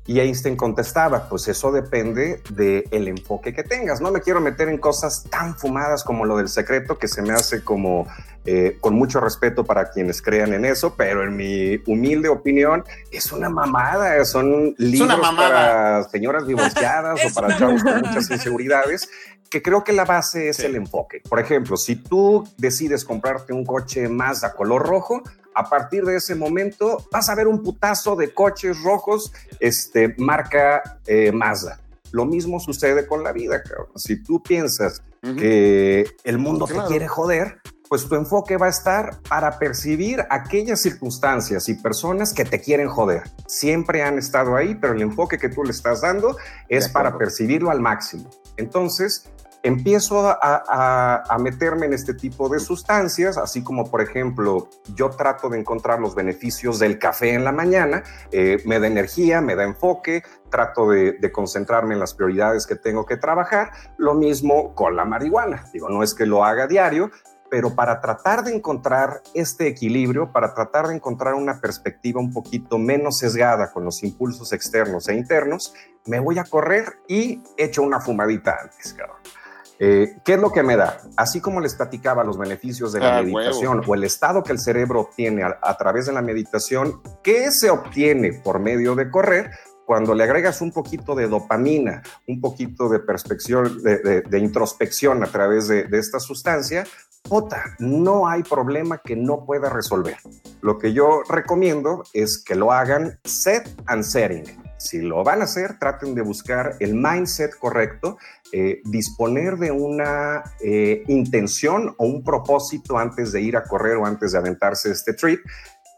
Y Einstein contestaba, pues eso depende del enfoque que tengas. No me quiero meter en cosas tan fumadas como lo del secreto, que se me hace como eh, con mucho respeto para quienes crean en eso, pero en mi humilde opinión es una mamada. Son libros para señoras divorciadas o para chavos con muchas inseguridades que creo que la base es el enfoque. Por ejemplo, si tú decides comprarte un coche Mazda color rojo, a partir de ese momento vas a ver un putazo de coches rojos, este, marca eh, Mazda. Lo mismo sucede con la vida, cabrón. Si tú piensas que el mundo te quiere joder, pues tu enfoque va a estar para percibir aquellas circunstancias y personas que te quieren joder. Siempre han estado ahí, pero el enfoque que tú le estás dando es para percibirlo al máximo. Entonces, empiezo a, meterme en este tipo de sustancias, así como por ejemplo yo trato de encontrar los beneficios del café en la mañana, eh, me da energía, me da enfoque, trato de, de, concentrarme en las prioridades que tengo que trabajar, lo mismo con la marihuana, digo, no es que lo haga diario, pero para tratar de encontrar este equilibrio, para tratar de encontrar una perspectiva un poquito menos sesgada con los impulsos externos e internos, me voy a correr y echo una fumadita antes, cabrón. Eh, ¿Qué es lo que me da? Así como les platicaba los beneficios de la ah, meditación o el estado que el cerebro obtiene a, través de la meditación, ¿qué se obtiene por medio de correr? Cuando le agregas un poquito de dopamina, un poquito de perspección, de, introspección a través de, de esta sustancia, Ota, no hay problema que no pueda resolver. Lo que yo recomiendo es que lo hagan set and setting si lo van a hacer, traten de buscar el mindset correcto, eh, disponer de una eh, intención o un propósito antes de ir a correr o antes de aventarse este trip.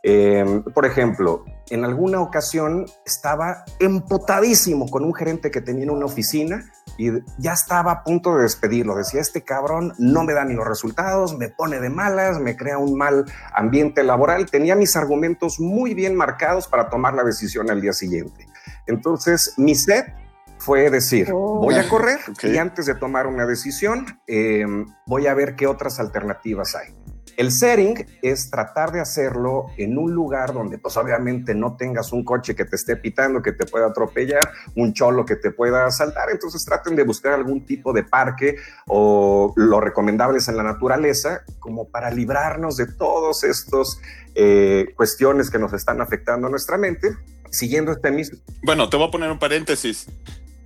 Em, por ejemplo, en alguna ocasión estaba emputadísimo con un gerente que tenía en una oficina y ya estaba a punto de despedirlo. Decía, este cabrón no me da ni los resultados, me pone de malas, me crea un mal ambiente laboral. Tenía mis argumentos muy bien marcados para tomar la decisión al día siguiente. Entonces, mi set fue decir, oh. voy a correr y antes de tomar una decisión, em, voy a ver qué otras alternativas hay. El setting es tratar de hacerlo en un lugar donde pues obviamente no tengas un coche que te esté pitando, que te pueda atropellar, un cholo que te pueda asaltar. Entonces traten de buscar algún tipo de parque o lo recomendable es en la naturaleza como para librarnos de todos estos eh, cuestiones que nos están afectando a nuestra mente. Siguiendo este mismo... Bueno, te voy a poner un paréntesis.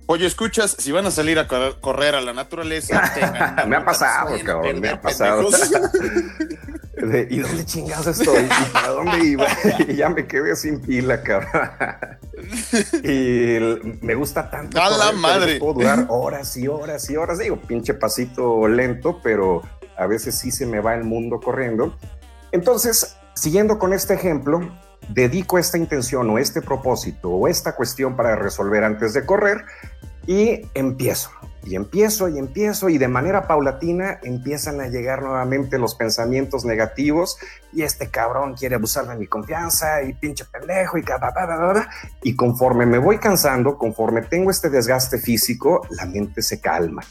Oye, escuchas, si van a salir a correr a la naturaleza, me ha pasado, cabrón, me ha pasado. ¿Y dónde chingados estoy? ¿Y para dónde iba? y ya me quedé sin pila, cabrón. y me gusta tanto. A la madre. Puedo durar horas y horas y horas. Digo, pinche pasito lento, pero a veces sí se me va el mundo corriendo. Entonces, siguiendo con este ejemplo, dedico esta intención o este propósito o esta cuestión para resolver antes de correr y empiezo. Y empiezo y empiezo y de manera paulatina empiezan a llegar nuevamente los pensamientos negativos y este cabrón quiere abusar de mi confianza y pinche pendejo y cada y conforme me voy cansando, conforme tengo este desgaste físico, la mente se calma,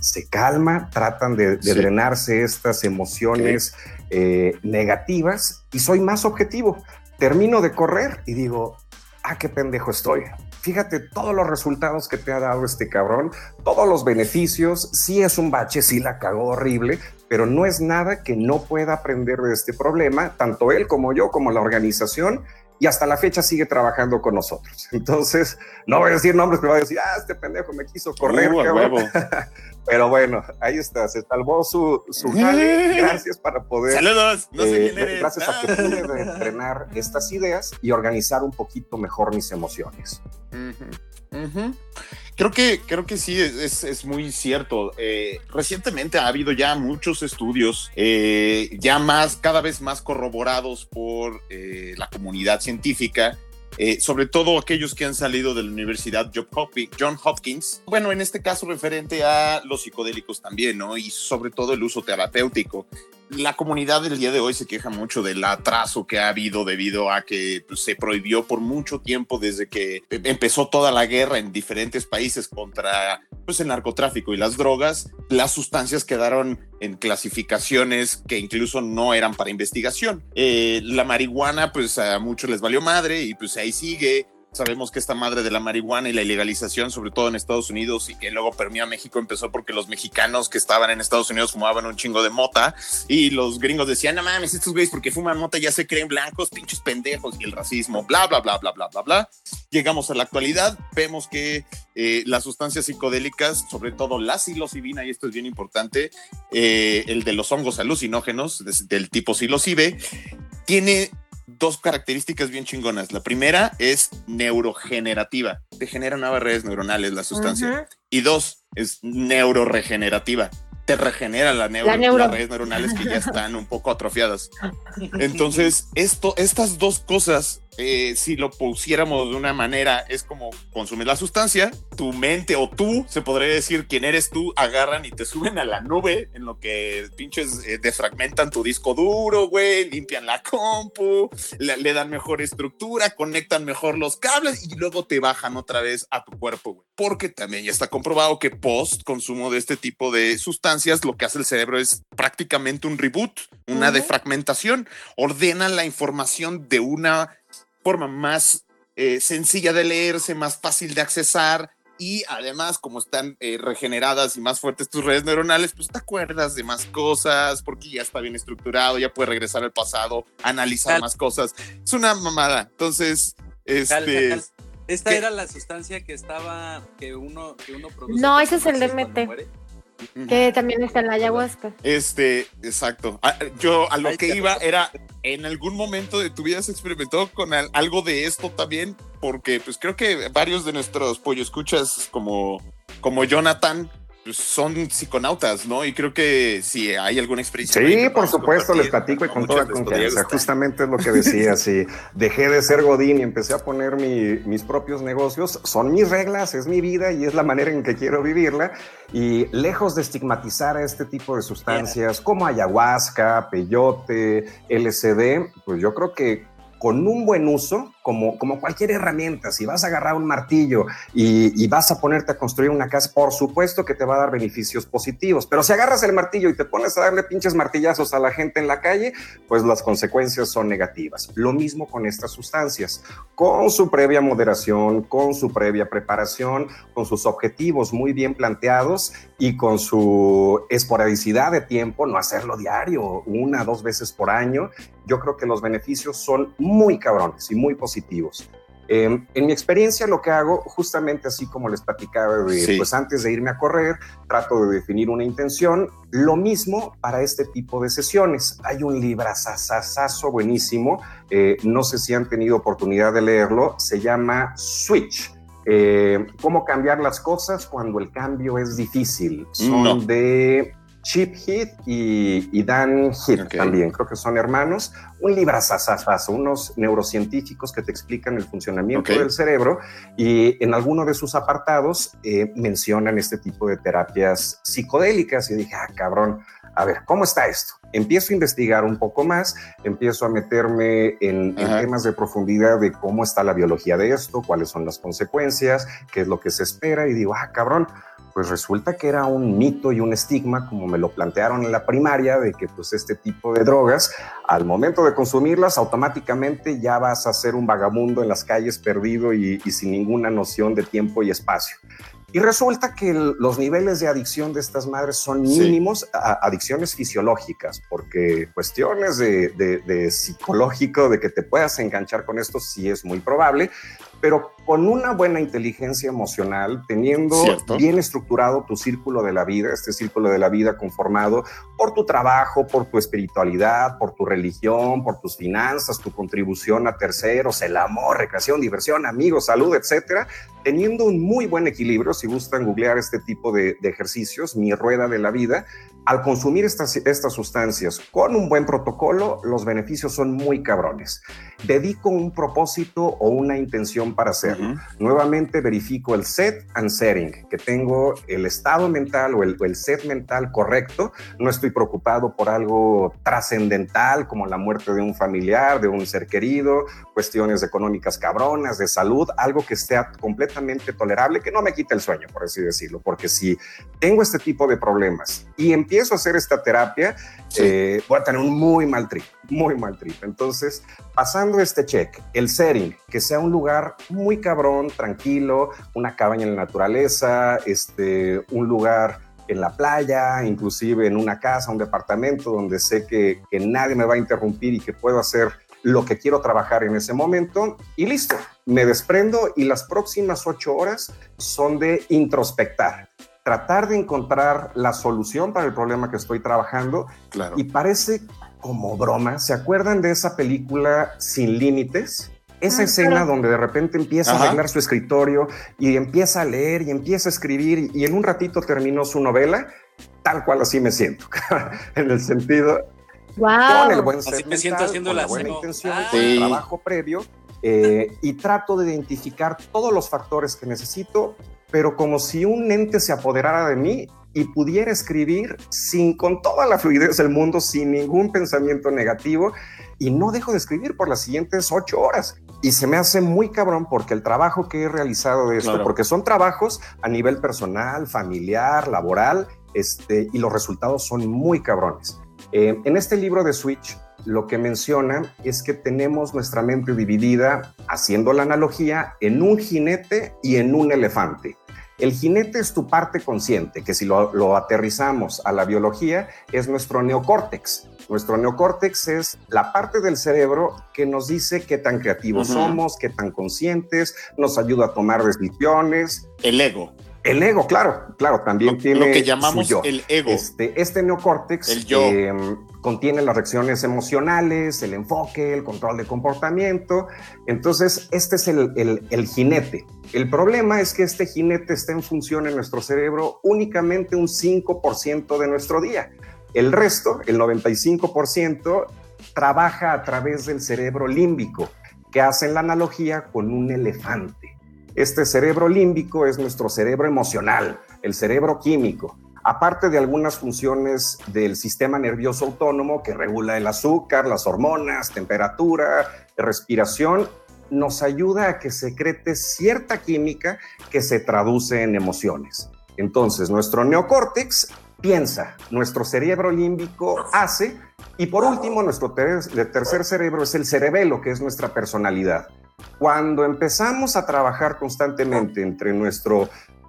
se calma, tratan de, drenarse estas emociones eh, negativas y soy más objetivo termino de correr y digo, ah, qué pendejo estoy. Fíjate todos los resultados que te ha dado este cabrón, todos los beneficios. Sí es un bache, sí la cagó horrible, pero no es nada que no pueda aprender de este problema, tanto él como yo, como la organización y hasta la fecha sigue trabajando con nosotros. Entonces, no voy a decir nombres, pero voy a decir, ah, este pendejo me quiso correr. Uh, pero bueno, ahí está, se salvó su, su jale. Gracias para poder. Saludos, no sé eh, quién eres. Gracias a que pude entrenar estas ideas y organizar un poquito mejor mis emociones. Creo que, creo que sí, es, muy cierto. Eh, recientemente ha habido ya muchos estudios, eh, ya más, cada vez más corroborados por eh, la comunidad científica, eh, sobre todo aquellos que han salido de la Universidad John Hopkins. Bueno, en este caso referente a los psicodélicos también, ¿no? Y sobre todo el uso terapéutico la comunidad del día de hoy se queja mucho del atraso que ha habido debido a que pues, se prohibió por mucho tiempo desde que empezó toda la guerra en diferentes países contra pues, el narcotráfico y las drogas. Las sustancias quedaron en clasificaciones que incluso no eran para investigación. Eh, la marihuana, pues a muchos les valió madre y pues ahí sigue. Sabemos que esta madre de la marihuana y la ilegalización, sobre todo en Estados Unidos y que luego permeó a México, empezó porque los mexicanos que estaban en Estados Unidos fumaban un chingo de mota y los gringos decían, no mames, estos güeyes porque fuman mota ya se creen blancos, pinches pendejos y el racismo, bla, bla, bla, bla, bla, bla, bla. Llegamos a la actualidad, vemos que eh, las sustancias psicodélicas, sobre todo la psilocibina, y esto es bien importante, eh, el de los hongos alucinógenos del tipo psilocibe, tiene dos características bien chingonas. La primera es neurogenerativa. Te genera nuevas redes neuronales la sustancia. Y dos, es neuroregenerativa. Te regenera la neuro, las redes neuronales que ya están un poco atrofiadas. Entonces, esto, estas dos cosas eh, si lo pusiéramos de una manera, es como consumir la sustancia, tu mente o tú, se podría decir quién eres tú, agarran y te suben a la nube en lo que pinches eh, defragmentan tu disco duro, güey, limpian la compu, le, dan mejor estructura, conectan mejor los cables y luego te bajan otra vez a tu cuerpo, güey. Porque también ya está comprobado que post consumo de este tipo de sustancias, lo que hace el cerebro es prácticamente un reboot, una defragmentación, ordena la información de una forma más eh, sencilla de leerse, más fácil de accesar y además como están eh, regeneradas y más fuertes tus redes neuronales, pues te acuerdas de más cosas porque ya está bien estructurado, ya puedes regresar al pasado, analizar más cosas. Es una mamada. Entonces, este... Esta era la sustancia que estaba, que uno, que uno produce. No, ese es el DMT. Que también está en la ayahuasca. Este, exacto. Ah, yo a lo que iba era, en algún momento de tu vida se experimentó con algo de esto también, porque pues creo que varios de nuestros pollo escuchas como, como Jonathan, son psiconautas, ¿no? Y creo que si hay alguna experiencia. Sí, por supuesto, les platico y con toda confianza. Justamente es lo que decía, si dejé de ser Godín y empecé a poner mis propios negocios, son mis reglas, es mi vida y es la manera en que quiero vivirla. Y lejos de estigmatizar a este tipo de sustancias como ayahuasca, peyote, LSD, pues yo creo que con un buen uso, como, como cualquier herramienta, si vas a agarrar un martillo y, vas a ponerte a construir una casa, por supuesto que te va a dar beneficios positivos, pero si agarras el martillo y te pones a darle pinches martillazos a la gente en la calle, pues las consecuencias son negativas. Lo mismo con estas sustancias, con su previa moderación, con su previa preparación, con sus objetivos muy bien planteados y con su esporadicidad de tiempo, no hacerlo diario, una, dos veces por año, yo creo que los beneficios son muy cabrones y muy positivos. Em, en mi experiencia lo que hago, justamente así como les platicaba, pues antes de irme a correr, trato de definir una intención. Lo mismo para este tipo de sesiones. Hay un librazazazazo buenísimo, eh, no sé si han tenido oportunidad de leerlo, se llama Switch. Eh, cómo cambiar las cosas cuando el cambio es difícil. Son de Chip Heath y, Dan Heath también, creo que son hermanos. Un librazazazazo, unos neurocientíficos que te explican el funcionamiento del cerebro y en alguno de sus apartados eh, mencionan este tipo de terapias psicodélicas. Y dije, ah, cabrón, a ver, ¿cómo está esto? Empiezo a investigar un poco más, empiezo a meterme en, en, temas de profundidad de cómo está la biología de esto, cuáles son las consecuencias, qué es lo que se espera. Y digo, ah, cabrón, pues resulta que era un mito y un estigma, como me lo plantearon en la primaria, de que pues este tipo de drogas, al momento de consumirlas, automáticamente ya vas a ser un vagabundo en las calles perdido y, sin ninguna noción de tiempo y espacio. Y resulta que los niveles de adicción de estas madres son mínimos, adicciones fisiológicas, porque cuestiones de, de, psicológico, de que te puedas enganchar con esto, sí es muy probable, pero con una buena inteligencia emocional, teniendo bien estructurado tu círculo de la vida, este círculo de la vida conformado por tu trabajo, por tu espiritualidad, por tu religión, por tus finanzas, tu contribución a terceros, el amor, recreación, diversión, amigos, salud, etcétera, teniendo un muy buen equilibrio, si gustan googlear este tipo de, ejercicios, mi rueda de la vida, al consumir estas, estas sustancias con un buen protocolo, los beneficios son muy cabrones. Dedico un propósito o una intención para hacerlo. Nuevamente verifico el set and setting, que tengo el estado mental o el, el set mental correcto. No estoy preocupado por algo trascendental como la muerte de un familiar, de un ser querido, cuestiones económicas cabronas, de salud, algo que sea completamente tolerable, que no me quite el sueño, por así decirlo, porque si tengo este tipo de problemas y empiezo a hacer esta terapia, eh, voy a tener un muy mal trip, muy mal trip. Entonces, pasando este check, el setting, que sea un lugar muy cabrón, tranquilo, una cabaña en la naturaleza, este, un lugar en la playa, inclusive en una casa, un departamento donde sé que, que nadie me va a interrumpir y que puedo hacer lo que quiero trabajar en ese momento y listo, me desprendo y las próximas ocho horas son de introspectar tratar de encontrar la solución para el problema que estoy trabajando. Claro. Y parece como broma. ¿Se acuerdan de esa película Sin Límites? Esa Ah, escena claro. donde de repente empieza Ajá. a arreglar su escritorio y empieza a leer y empieza a escribir y en un ratito terminó su novela, tal cual así me siento, en el sentido con el Wow. buen Así me siento haciendo con la la buena intención, Ah. con el trabajo previo eh, y trato de identificar todos los factores que necesito, pero como si un ente se apoderara de mí y pudiera escribir sin con toda la fluidez del mundo, sin ningún pensamiento negativo y no dejo de escribir por las siguientes ocho horas. Y se me hace muy cabrón porque el trabajo que he realizado de esto, Claro. porque son trabajos a nivel personal, familiar, laboral, este, y los resultados son muy cabrones. Eh, en este libro de Switch, lo que menciona es que tenemos nuestra mente dividida, haciendo la analogía, en un jinete y en un elefante. El jinete es tu parte consciente, que si lo, lo aterrizamos a la biología, es nuestro neocórtex. Nuestro neocórtex es la parte del cerebro que nos dice qué tan creativos somos, qué tan conscientes, nos ayuda a tomar decisiones. El ego. El ego, claro, claro, también Lo, tiene lo que llamamos el ego. Este, este neocórtex El yo. eh, contiene las reacciones emocionales, el enfoque, el control de comportamiento. Entonces, este es el, el- el jinete. El problema es que este jinete está en función en nuestro cerebro únicamente un 5% de nuestro día. El resto, el 95%, trabaja a través del cerebro límbico, que hacen la analogía con un elefante. Este cerebro límbico es nuestro cerebro emocional, el cerebro químico, aparte de algunas funciones del sistema nervioso autónomo que regula el azúcar, las hormonas, temperatura, respiración, nos ayuda a que secrete cierta química que se traduce en emociones. Entonces, nuestro neocórtex piensa, nuestro cerebro límbico hace, y por último, nuestro ter- tercer cerebro es el cerebelo, que es nuestra personalidad. Cuando empezamos a trabajar constantemente entre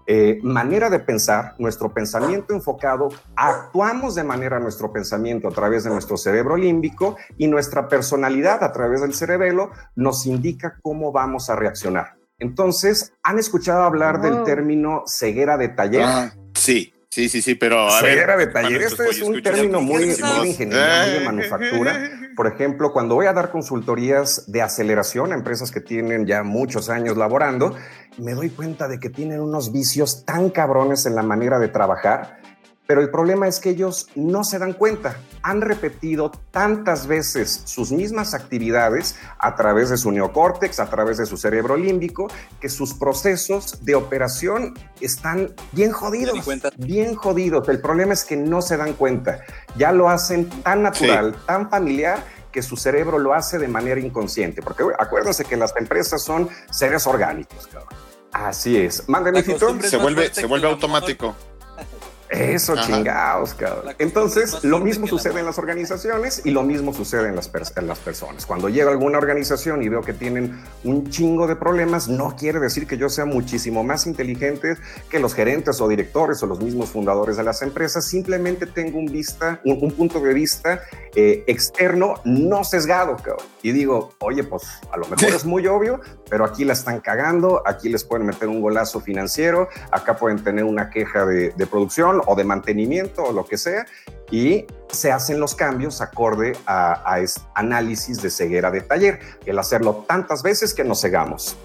nuestra manera de pensar, nuestro pensamiento enfocado, actuamos de manera nuestro pensamiento a través de nuestro cerebro límbico y nuestra personalidad a través del cerebelo nos indica cómo vamos a reaccionar. Entonces, ¿han escuchado hablar del término ceguera de taller? Ah, sí, sí, sí, sí, pero a ver. Ceguera de taller, este es un término muy, muy ingeniería, muy de manufactura. Por ejemplo, cuando voy a dar consultorías de aceleración a empresas que tienen ya muchos años laborando, me doy cuenta de que tienen unos vicios tan cabrones en la manera de trabajar, pero el problema es que ellos no se dan cuenta. Han repetido tantas veces sus mismas actividades a través de su neocórtex, a través de su cerebro límbico, que sus procesos de operación están bien jodidos. Bien jodidos. El problema es que no se dan cuenta. Ya lo hacen tan natural, tan familiar que su cerebro lo hace de manera inconsciente. Porque acuérdense que las empresas son seres orgánicos, cabrón. Así es. Costumbre Se vuelve, se vuelve el automático. Eso, Ajá. chingados, cabrón. Entonces, lo mismo sucede en las organizaciones y lo mismo sucede en las, pers- en las personas. Cuando llego a alguna organización y veo que tienen un chingo de problemas, no quiere decir que yo sea muchísimo más inteligente que los gerentes o directores o los mismos fundadores de las empresas. Simplemente tengo un, vista, un, un punto de vista eh, externo, no sesgado, cabrón. Y digo, oye, pues a lo mejor es muy obvio, pero aquí la están cagando, aquí les pueden meter un golazo financiero, acá pueden tener una queja de, de producción o de mantenimiento o lo que sea, y se hacen los cambios acorde a, análisis de ceguera de taller, el hacerlo tantas veces que nos cegamos.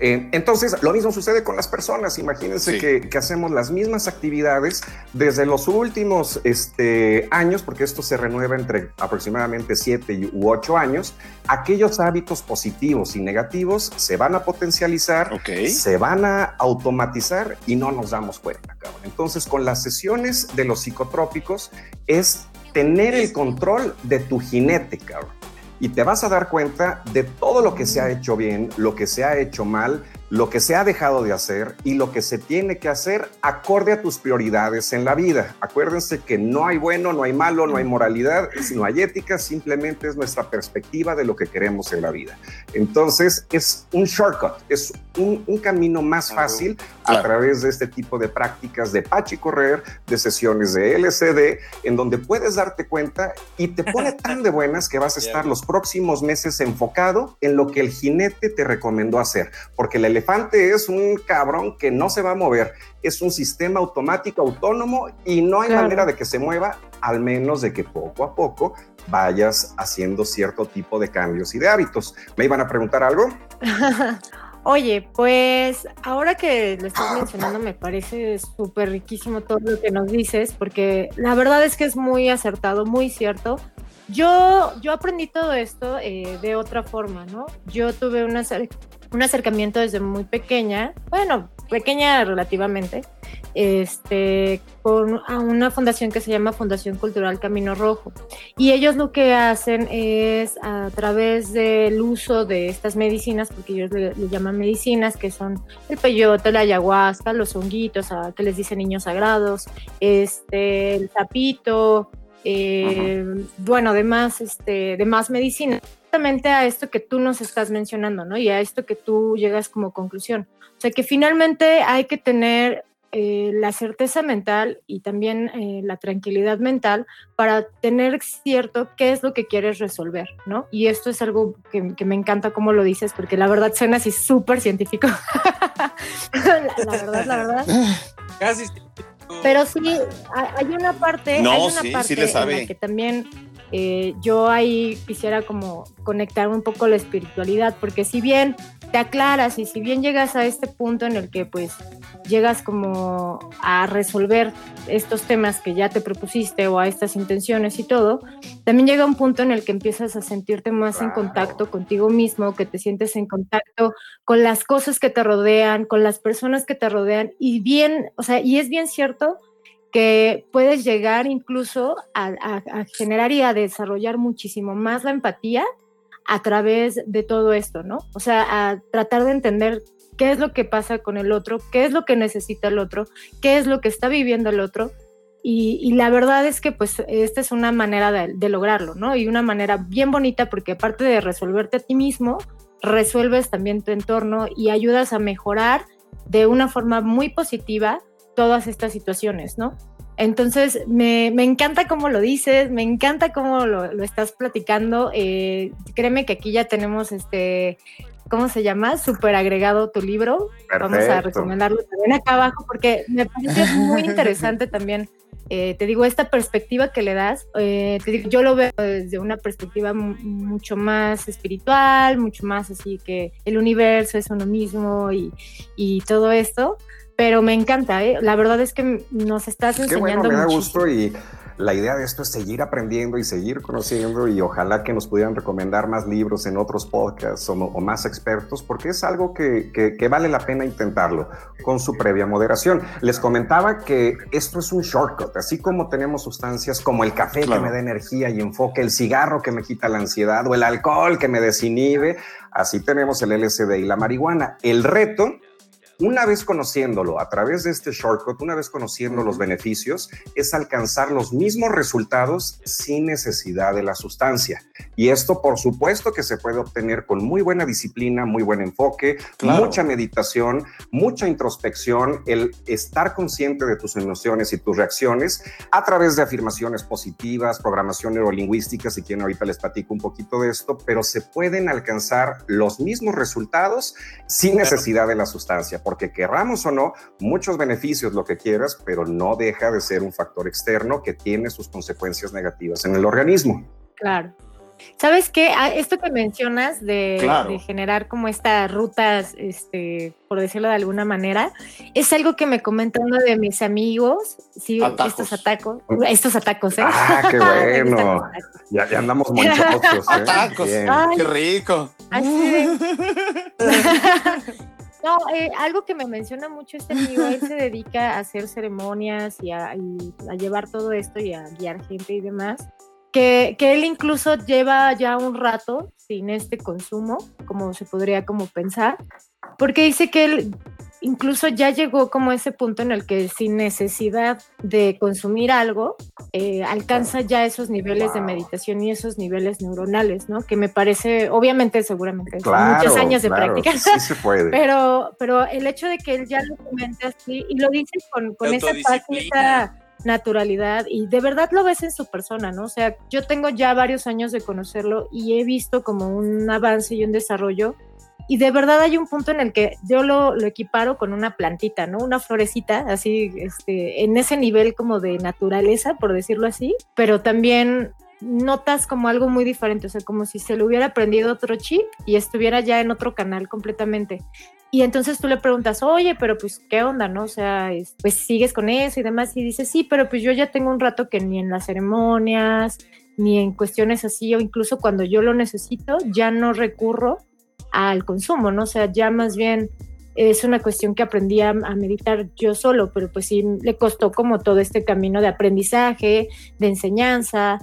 Eh, entonces, lo mismo sucede con las personas. Imagínense que, hacemos las mismas actividades desde los últimos este, años, porque esto se renueva entre aproximadamente 7 u 8 años. Aquellos hábitos positivos y negativos se van a potencializar, se van a automatizar y no nos damos cuenta. Cabrón. Entonces, con las sesiones de los psicotrópicos es tener el control de tu jinete, cabrón y te vas a dar cuenta de todo lo que se ha hecho bien, lo que se ha hecho mal, lo que se ha dejado de hacer y lo que se tiene que hacer acorde a tus prioridades en la vida. Acuérdense que no hay bueno, no hay malo, no hay moralidad, no hay ética, simplemente es nuestra perspectiva de lo que queremos en la vida. Entonces es un shortcut, es un, camino más fácil a través de este tipo de prácticas de Pachi Correr, de sesiones de LCD, en donde puedes darte cuenta y te pone tan de buenas que vas a estar los próximos meses enfocado en lo que el jinete te recomendó hacer, porque la elefante es un cabrón que no se va a mover, es un sistema automático autónomo y no hay manera de que se mueva, al menos de que poco a poco vayas haciendo cierto tipo de cambios y de hábitos. ¿Me iban a preguntar algo? Oye, pues ahora que lo estás mencionando me parece súper riquísimo todo lo que nos dices, porque la verdad es que es muy acertado, muy cierto. Yo, yo aprendí todo esto eh, de otra forma, ¿no? Yo tuve una, un acercamiento desde muy pequeña, bueno, pequeña relativamente, este, con a una fundación que se llama Fundación Cultural Camino Rojo. Y ellos lo que hacen es a través del uso de estas medicinas, porque ellos le, llaman medicinas, que son el peyote, la ayahuasca, los honguitos, a, que les dicen niños sagrados, este, el zapito, eh, bueno, demás, este, demás medicinas exactamente a esto que tú nos estás mencionando, ¿no? Y a esto que tú llegas como conclusión. O sea, que finalmente hay que tener eh, la certeza mental y también eh, la tranquilidad mental para tener cierto qué es lo que quieres resolver, ¿no? Y esto es algo que, me encanta cómo lo dices, porque la verdad suena así súper científico. la, verdad, la verdad. Casi. Pero sí, hay una parte, hay una parte en la que también eh, yo ahí quisiera como conectar un poco la espiritualidad, porque si bien te aclaras y si bien llegas a este punto en el que pues llegas como a resolver estos temas que ya te propusiste o a estas intenciones y todo, también llega un punto en el que empiezas a sentirte más en contacto contigo mismo, que te sientes en contacto con las cosas que te rodean, con las personas que te rodean. Y bien, o sea, y es bien cierto que puedes llegar incluso a, generar y a desarrollar muchísimo más la empatía a través de todo esto, ¿no? O sea, a tratar de entender qué es lo que pasa con el otro, qué es lo que necesita el otro, qué es lo que está viviendo el otro. Y, la verdad es que pues esta es una manera de, de, lograrlo, ¿no? Y una manera bien bonita porque aparte de resolverte a ti mismo, resuelves también tu entorno y ayudas a mejorar de una forma muy positiva todas estas situaciones, ¿no? Entonces, me, encanta cómo lo dices, me encanta cómo lo, estás platicando. Eh, créeme que aquí ya tenemos este, ¿cómo se llama? Súper agregado tu libro. Vamos a recomendarlo también acá abajo porque me parece muy interesante también. Eh, te digo, esta perspectiva que le das, eh, te digo, yo lo veo desde una perspectiva mucho más espiritual, mucho más así que el universo es uno mismo y, y todo esto pero me encanta, ¿eh? la verdad es que nos estás enseñando. Bueno, me da gusto y la idea de esto es seguir aprendiendo y seguir conociendo y ojalá que nos pudieran recomendar más libros en otros podcasts o, más expertos porque es algo que, que, vale la pena intentarlo con su previa moderación. Les comentaba que esto es un shortcut, así como tenemos sustancias como el café que me da energía y enfoque, el cigarro que me quita la ansiedad o el alcohol que me desinhibe, así tenemos el LSD y la marihuana. El reto una vez conociéndolo a través de este shortcut, una vez conociendo los beneficios, es alcanzar los mismos resultados sin necesidad de la sustancia. Y esto, por supuesto, que se puede obtener con muy buena disciplina, muy buen enfoque, mucha meditación, mucha introspección, el estar consciente de tus emociones y tus reacciones a través de afirmaciones positivas, programación neurolingüística, si quieren ahorita les platico un poquito de esto, pero se pueden alcanzar los mismos resultados sin necesidad de la sustancia porque querramos o no, muchos beneficios, lo que quieras, pero no deja de ser un factor externo que tiene sus consecuencias negativas en el organismo. Claro. ¿Sabes qué? Ah, esto que mencionas de, Claro. de generar como estas rutas, este, por decirlo de alguna manera, es algo que me comenta uno de mis amigos, sí, estos atacos, estos atacos, ¿eh? Ah, qué bueno. Ya, ya andamos monchosos. ¿eh? Tacos. Bien. Ay. Qué rico. Así No, eh, algo que me menciona mucho este amigo, él se dedica a hacer ceremonias y a, y a llevar todo esto y a guiar gente y demás, que, que él incluso lleva ya un rato sin este consumo, como se podría como pensar, porque dice que él incluso ya llegó como ese punto en el que sin necesidad de consumir algo, eh, alcanza ya esos niveles de meditación y esos niveles neuronales, ¿no? Que me parece, obviamente, seguramente, Claro, muchos años de claro, práctica. Sí se puede. Pero, pero el hecho de que él ya lo comente así y lo dice con, con esa paz esa naturalidad y de verdad lo ves en su persona, ¿no? O sea, yo tengo ya varios años de conocerlo y he visto como un avance y un desarrollo y de verdad hay un punto en el que yo lo, lo equiparo con una plantita, ¿no? Una florecita, así, este, en ese nivel como de naturaleza, por decirlo así, pero también notas como algo muy diferente, o sea, como si se le hubiera aprendido otro chip y estuviera ya en otro canal completamente. Y entonces tú le preguntas, oye, pero pues, ¿qué onda, no? O sea, es- pues sigues con eso y demás. Y dice, sí, pero pues yo ya tengo un rato que ni en las ceremonias, ni en cuestiones así, o incluso cuando yo lo necesito, ya no recurro al consumo, ¿no? O sea, ya más bien es una cuestión que aprendí a, a meditar yo solo, pero pues sí le costó como todo este camino de aprendizaje, de enseñanza,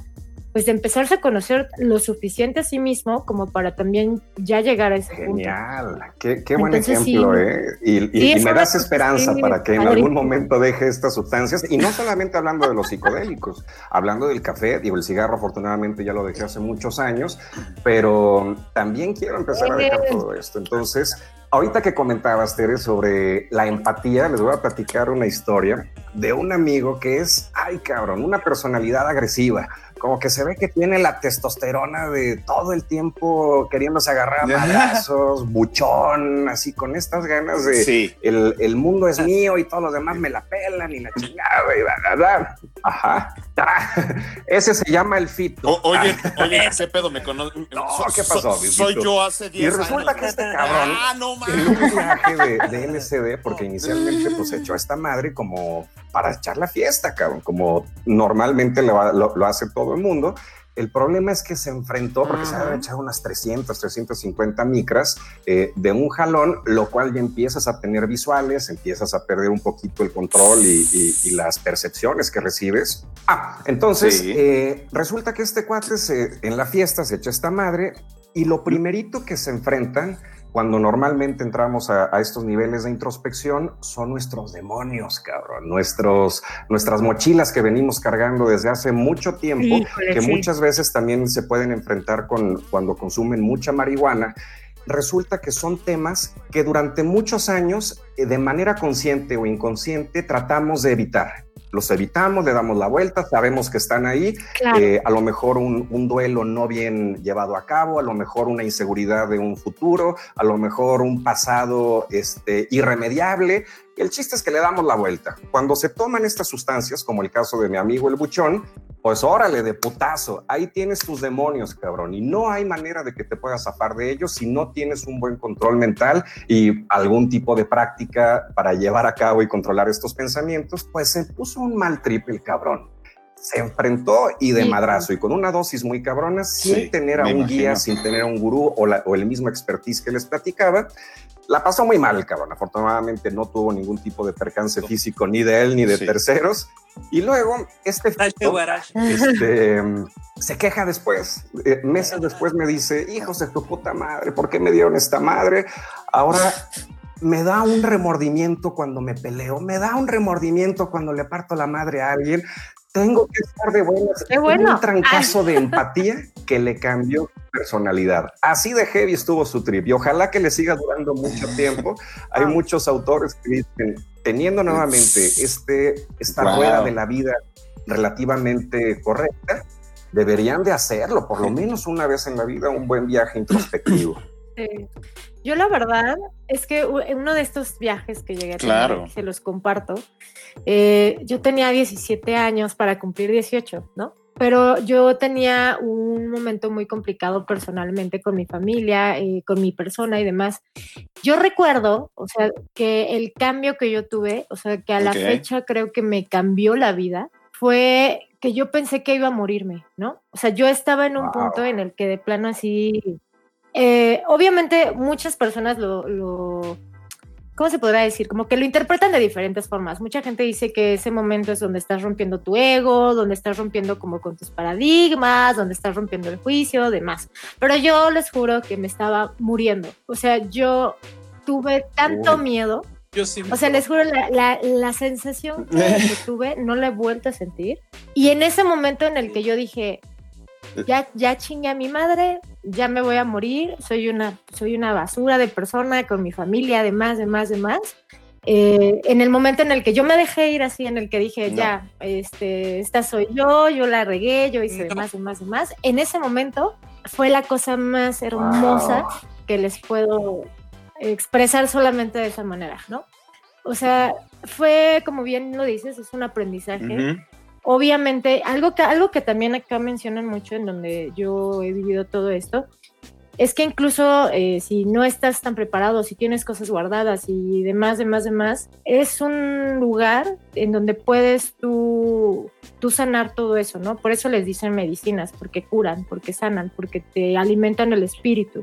pues de empezarse a conocer lo suficiente a sí mismo como para también ya llegar a ese punto. Genial, qué, qué buen Entonces, ejemplo, sí. ¿eh? Y, y- y me das esperanza para que en algún momento deje estas sustancias, y no solamente hablando de los psicodélicos, hablando del café, digo, el cigarro afortunadamente ya lo dejé hace muchos años, pero también quiero empezar a dejar todo esto. Entonces, ahorita que comentabas, Tere, sobre la empatía, les voy a platicar una historia de un amigo que es, ay cabrón, una personalidad agresiva. Como que se ve que tiene la testosterona de todo el tiempo queriéndose agarrar a madrazos, buchón, así con estas ganas de Sí. el, el mundo es mío y todos los demás me la pelan y la chingada y bla, bla, bla. Ajá. Ah, Ese se llama el fito. O- oye, oye, ese pedo me conoce. No, So- ¿qué pasó, so- soy yo hace 10 años. resulta que este cabrón- Ah, no en mames. un viaje de, de LSD, porque inicialmente pues echó a esta madre como para echar la fiesta, cabrón, como normalmente lo- lo hace todo el mundo. El problema es que se enfrentó, porque se Ajá. había echado unas 300, 350 micras eh, de un jalón, lo cual ya empiezas a tener visuales, empiezas a perder un poquito el control y, y- y las percepciones que recibes. Ah, entonces Sí. eh, resulta que este cuate se- en la fiesta se echa esta madre y lo primerito que se enfrentan cuando normalmente entramos a, a estos niveles de introspección son nuestros demonios, cabrón, nuestros, nuestras mochilas que venimos cargando desde hace mucho tiempo, Híjole, que sí. muchas veces también se pueden enfrentar con cuando consumen mucha marihuana. Resulta que son temas que durante muchos años, eh, de manera consciente o inconsciente, tratamos de evitar. Los evitamos, le damos la vuelta, sabemos que están ahí, Claro. eh, a lo mejor un, un duelo no bien llevado a cabo, a lo mejor una inseguridad de un futuro, a lo mejor un pasado este, irremediable. El chiste es que le damos la vuelta. Cuando se toman estas sustancias, como el caso de mi amigo el buchón, pues órale, de putazo, ahí tienes tus demonios, cabrón, y no hay manera de que te puedas zafar de ellos si no tienes un buen control mental y algún tipo de práctica para llevar a cabo y controlar estos pensamientos, pues se puso un mal trip el cabrón se enfrentó y de Sí. madrazo y con una dosis muy cabrona sin Sí, tener a un imagino. guía, sin tener a un gurú o, la- o el mismo expertise que les platicaba. La pasó muy mal el cabrón. Afortunadamente no tuvo ningún tipo de percance físico ni de él ni de Sí. terceros. Y luego este fito, este, se queja después. Eh, meses después me dice, hijos de tu puta madre, ¿por qué me dieron esta madre? Ahora me da un remordimiento cuando me peleo, me da un remordimiento cuando le parto la madre a alguien. Tengo que estar de buenas. Qué bueno. Un trancazo de empatía que le cambió personalidad. Así de heavy estuvo su trip y ojalá que le siga durando mucho tiempo. Hay Ah. muchos autores que dicen, teniendo nuevamente este, esta Wow. rueda de la vida relativamente correcta, deberían de hacerlo, por lo menos una vez en la vida, un buen viaje introspectivo. Sí. Yo la verdad es que en uno de estos viajes que llegué a tener, Claro. se los comparto, eh, yo tenía 17 años para cumplir 18, ¿no? pero yo tenía un momento muy complicado personalmente con mi familia, eh, con mi persona y demás. Yo recuerdo, o sea, que el cambio que yo tuve, o sea, que a la Ok. fecha creo que me cambió la vida, fue que yo pensé que iba a morirme, ¿no? O sea, yo estaba en un Wow. punto en el que de plano así, eh, obviamente muchas personas lo, lo, ¿cómo se podrá decir? Como que lo interpretan de diferentes formas. Mucha gente dice que ese momento es donde estás rompiendo tu ego, donde estás rompiendo como con tus paradigmas, donde estás rompiendo el juicio, demás. Pero yo les juro que me estaba muriendo. O sea, yo tuve tanto Uy. miedo. Yo sí. O sea, les juro, la, la- la sensación que, que tuve no la he vuelto a sentir. Y en ese momento en el que yo dije, ya, ya chingué a mi madre, ya me voy a morir, soy una, soy una basura de persona con mi familia, demás, demás, demás. Eh, en el momento en el que yo me dejé ir así, en el que dije, No. ya, este, esta soy yo, yo la regué, yo hice No. demás, demás, demás. En ese momento fue la cosa más hermosa Wow. que les puedo expresar solamente de esa manera, ¿no? O sea, fue, como bien lo dices, es un aprendizaje. Ujú. Obviamente, algo que, algo que también acá mencionan mucho en donde yo he vivido todo esto, es que incluso eh, si no estás tan preparado, si tienes cosas guardadas y demás, demás, demás, es un lugar en donde puedes tú, tú sanar todo eso, ¿no? Por eso les dicen medicinas, porque curan, porque sanan, porque te alimentan el espíritu.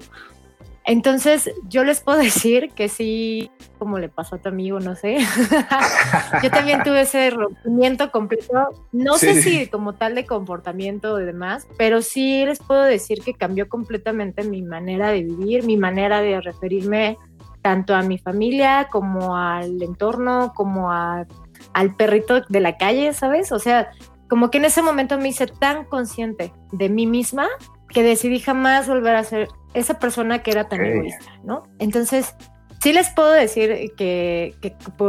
Entonces, yo les puedo decir que sí, como le pasó a tu amigo, no sé. yo también tuve ese rompimiento completo. No sé si como tal de comportamiento y demás, pero sí les puedo decir que cambió completamente mi manera de vivir, mi manera de referirme tanto a mi familia como al entorno, como a, al perrito de la calle, ¿sabes? O sea, como que en ese momento me hice tan consciente de mí misma que decidí jamás volver a ser esa persona que era tan Ok. egoísta, ¿no? Entonces, sí les puedo decir que,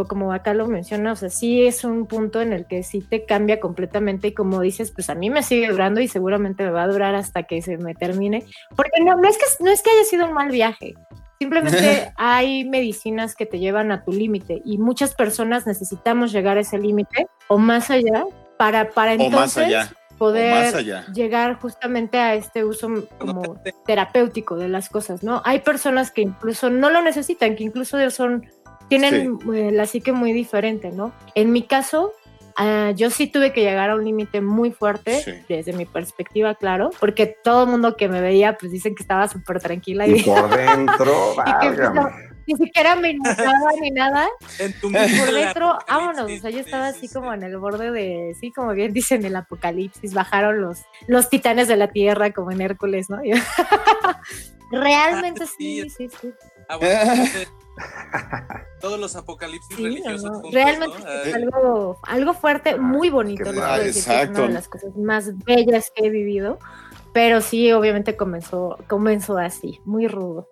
como acá lo menciona, o sea, sí es un punto en el que sí te cambia completamente y como dices, pues a mí me sigue durando y seguramente me va a durar hasta que se me termine, porque no, no es que no es que haya sido un mal viaje. Simplemente hay medicinas que te llevan a tu límite y muchas personas necesitamos llegar a ese límite o más allá para, para O entonces más allá. Poder llegar justamente a este uso como terapéutico de las cosas, ¿no? Hay personas que incluso no lo necesitan, que incluso son, tienen eh, la psique muy diferente, ¿no? En mi caso, ah, yo sí tuve que llegar a un límite muy fuerte, Sí. desde mi perspectiva, claro, porque todo el mundo que me veía, pues dicen que estaba súper tranquila y, Y por dentro, y que pues, no, válgame. Ni siquiera me inundaba ni nada, En tu y por dentro, vámonos, o sea, yo estaba sí, así sí, como en el borde de, sí, como bien dicen el apocalipsis, bajaron los, los titanes de la tierra como en Hércules, ¿no? Realmente Ah, sí, sí. sí, sí. Ah, bueno, entonces, todos los apocalipsis Sí, religiosos no, juntos, Realmente ¿no? sí es Ah, algo, algo fuerte, muy bonito, puedo decir que es Exacto. una de las cosas más bellas que he vivido, pero sí, obviamente comenzó, comenzó así, muy rudo.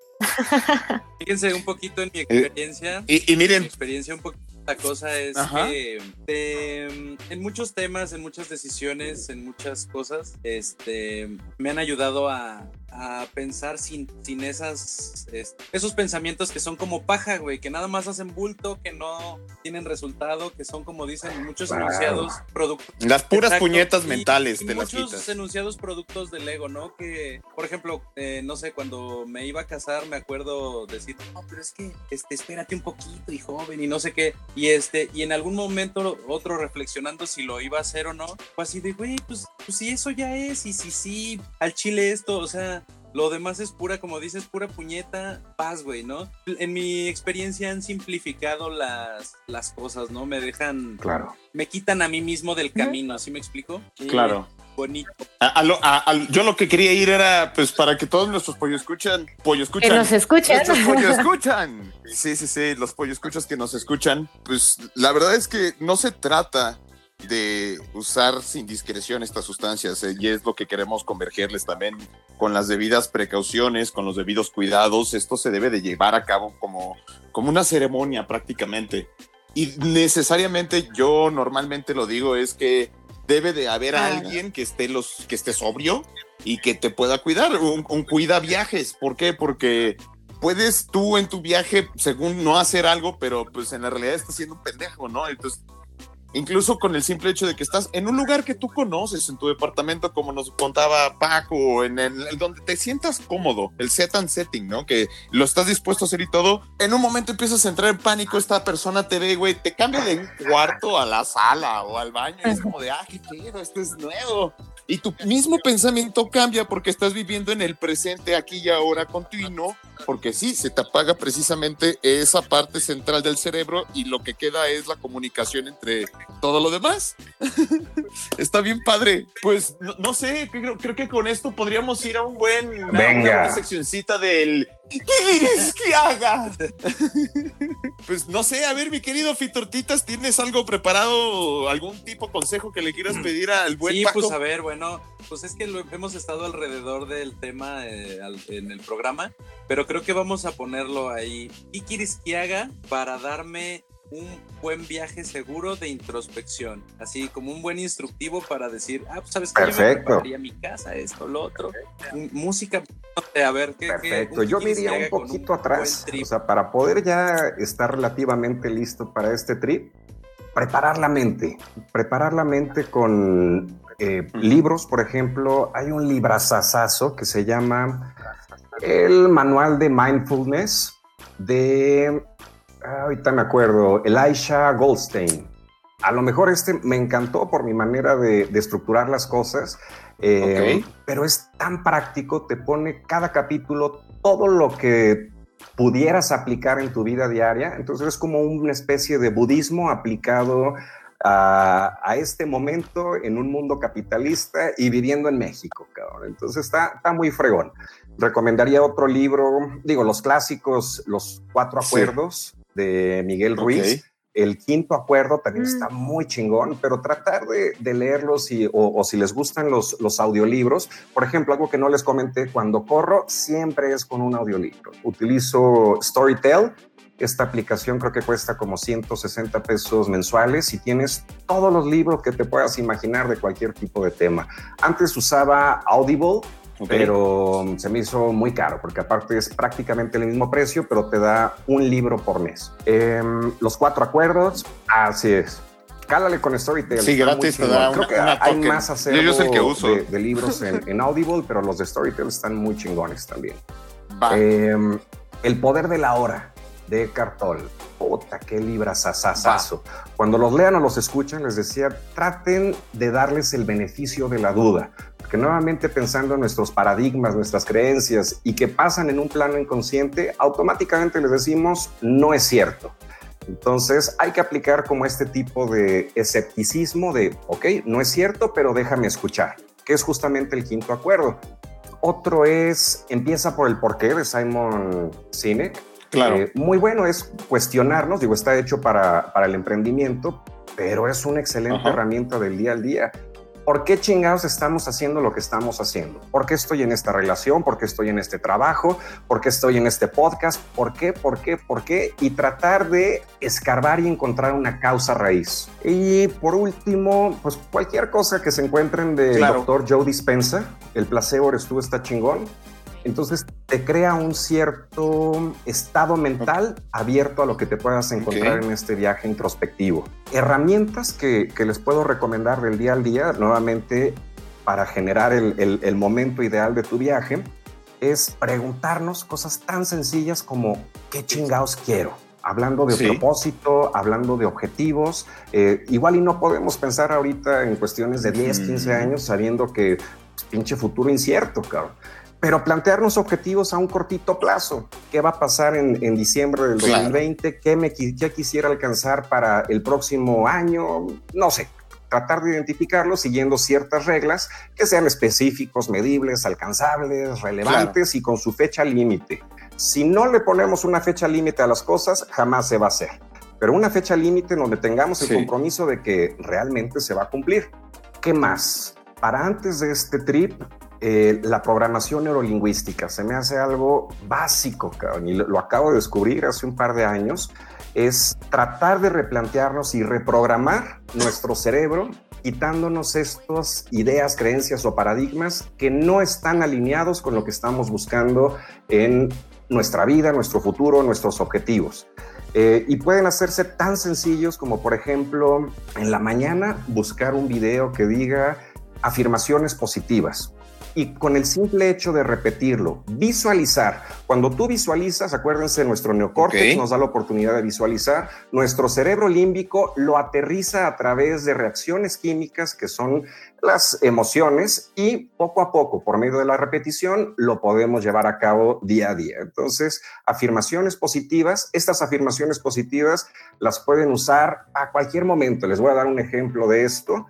Fíjense un poquito en mi experiencia. Y, y mi miren, experiencia un poquito la cosa es Ajá. que eh, en muchos temas, en muchas decisiones, en muchas cosas, este, me han ayudado a, a pensar sin, sin esas, es- esos pensamientos que son como paja, güey, que nada más hacen bulto, que no tienen resultado, que son como dicen muchos Claro. enunciados productos las puras Exacto, puñetas y- mentales y te las muchos quitas. enunciados productos del ego, ¿no? Que, por ejemplo, eh, no sé, cuando me iba a casar, me acuerdo decir, no, pero es que, este, espérate un poquito y joven y no sé qué. Y este, y en algún momento otro reflexionando si lo iba a hacer o no, fue así de, güey, pues, pues si eso ya es, y si sí, al chile esto, o sea, lo demás es pura, como dices, pura puñeta, paz, güey, ¿no? En mi experiencia han simplificado las, las cosas, ¿no? Me dejan, Claro. me quitan a mí mismo del camino, ¿así me explico? Claro. Bonito. A- a lo- a- a- yo lo que quería ir era, pues, para que todos nuestros pollo escuchan, pollo Que escuchan. nos escuchen. Nuestros pollo escuchan. Sí, sí, sí, los pollo escuchas que nos escuchan. Pues la verdad es que no se trata de usar sin discreción estas sustancias eh, y es lo que queremos convergerles también con las debidas precauciones, con los debidos cuidados. Esto se debe de llevar a cabo como, como una ceremonia prácticamente. Y necesariamente yo normalmente lo digo es que debe de haber alguien que esté, los, que esté sobrio y que te pueda cuidar, un, un cuida viajes. ¿Por qué? Porque puedes tú en tu viaje, según no hacer algo, pero pues en la realidad estás siendo un pendejo, ¿no? Entonces, incluso con el simple hecho de que estás en un lugar que tú conoces, en tu departamento, como nos contaba Paco, en el, donde te sientas cómodo, el set and setting, ¿no? Que lo estás dispuesto a hacer y todo. En un momento empiezas a entrar en pánico, esta persona te ve, güey, te cambia de un cuarto a la sala o al baño y es como de, ah, qué pedo, esto es nuevo. Y tu mismo pensamiento cambia porque estás viviendo en el presente, aquí y ahora continuo, porque sí, se te apaga precisamente esa parte central del cerebro y lo que queda es la comunicación entre todo lo demás. Está bien padre. Pues no, sé, creo, que con esto podríamos ir a un buen Venga. Una, seccioncita del ¿Qué quieres que haga? pues no sé, a ver, mi querido Fitortitas, ¿tienes algo preparado? ¿Algún tipo de consejo que le quieras mm. pedir al buen Sí, pues a ver, bueno, pues es que lo, hemos estado alrededor del tema eh, en el programa, pero creo que vamos a ponerlo ahí. ¿Qué quieres que haga para darme un buen viaje seguro de introspección, así como un buen instructivo para decir, ah, pues sabes que Perfecto. yo me mi casa, esto, lo otro, música, a ver qué. Perfecto, yo me iría un poquito atrás, o sea, para poder ya estar relativamente listo para este trip, preparar la mente, preparar la mente con eh, libros, por ejemplo, hay un librazazazo que se llama El Manual de Mindfulness de Ah, ahorita me acuerdo, Elisha Goldstein. A lo mejor este me encantó por mi manera de, estructurar las cosas, eh, pero es tan práctico, te pone cada capítulo todo lo que pudieras aplicar en tu vida diaria. Entonces es como una especie de budismo aplicado a, este momento en un mundo capitalista y viviendo en México, cabrón. Entonces está, está muy fregón. Recomendaría otro libro, digo, los clásicos, Los Cuatro Acuerdos de Miguel Ruiz. El quinto acuerdo también está mm. muy chingón, pero tratar de, leerlos y, o, si les gustan los, los audiolibros, por ejemplo, algo que no les comenté, cuando corro siempre es con un audiolibro. Utilizo Storytel, esta aplicación creo que cuesta como 160 pesos mensuales y tienes todos los libros que te puedas imaginar de cualquier tipo de tema. Antes usaba Audible, pero se me hizo muy caro porque aparte es prácticamente el mismo precio, pero te da un libro por mes. Em, los cuatro acuerdos, así es. Cálale con Storytel. Sí, gratis te da Creo que hay más acervo De, libros en, Audible, pero los de Storytel están muy chingones también. Em, el poder de la hora de Cartol. Puta, qué libras asasazo. Cuando los lean o los escuchan, les decía, traten de darles el beneficio de la duda que nuevamente pensando en nuestros paradigmas, nuestras creencias y que pasan en un plano inconsciente, automáticamente les decimos no es cierto. Entonces hay que aplicar como este tipo de escepticismo de, ok, no es cierto, pero déjame escuchar, que es justamente el quinto acuerdo. Otro es Empieza por el porqué de Simon Sinek. Claro. Eh, muy bueno es cuestionarnos, digo, está hecho para, para el emprendimiento, pero es una excelente herramienta del día al día. ¿Por qué chingados estamos haciendo lo que estamos haciendo? ¿Por qué estoy en esta relación? ¿Por qué estoy en este trabajo? ¿Por qué estoy en este podcast? ¿Por qué? ¿Por qué? ¿Por qué? Y tratar de escarbar y encontrar una causa raíz. Y por último, pues cualquier cosa que se encuentren del doctor Joe Dispensa, el placebo eres tú, está chingón. Entonces te crea un cierto estado mental abierto a lo que te puedas encontrar en este viaje introspectivo. Herramientas que, les puedo recomendar del día al día, nuevamente para generar el, momento ideal de tu viaje, es preguntarnos cosas tan sencillas como ¿qué chingados quiero? hablando de propósito, hablando de objetivos. Eh, igual y no podemos pensar ahorita en cuestiones de 10, 15 años sabiendo que pues, pinche futuro incierto, cabrón pero plantearnos objetivos a un cortito plazo. ¿Qué va a pasar en, diciembre del 2020? ¿Qué, me, ¿Qué quisiera alcanzar para el próximo año? No sé, tratar de identificarlo siguiendo ciertas reglas que sean específicos, medibles, alcanzables, relevantes y con su fecha límite. Si no le ponemos una fecha límite a las cosas, jamás se va a hacer. Pero una fecha límite donde tengamos el compromiso de que realmente se va a cumplir. ¿Qué más? Para antes de este trip, eh, la programación neurolingüística. Se me hace algo básico, y lo, acabo de descubrir hace un par de años. Es tratar de replantearnos y reprogramar nuestro cerebro quitándonos estas ideas, creencias o paradigmas que no están alineados con lo que estamos buscando en nuestra vida, nuestro futuro, nuestros objetivos. Eh, y pueden hacerse tan sencillos como, por ejemplo, en la mañana buscar un video que diga afirmaciones positivas y con el simple hecho de repetirlo, visualizar. Cuando tú visualizas, acuérdense, nuestro neocórtex nos da la oportunidad de visualizar, nuestro cerebro límbico lo aterriza a través de reacciones químicas que son las emociones y poco a poco, por medio de la repetición, lo podemos llevar a cabo día a día. Entonces, afirmaciones positivas, estas afirmaciones positivas las pueden usar a cualquier momento. Les voy a dar un ejemplo de esto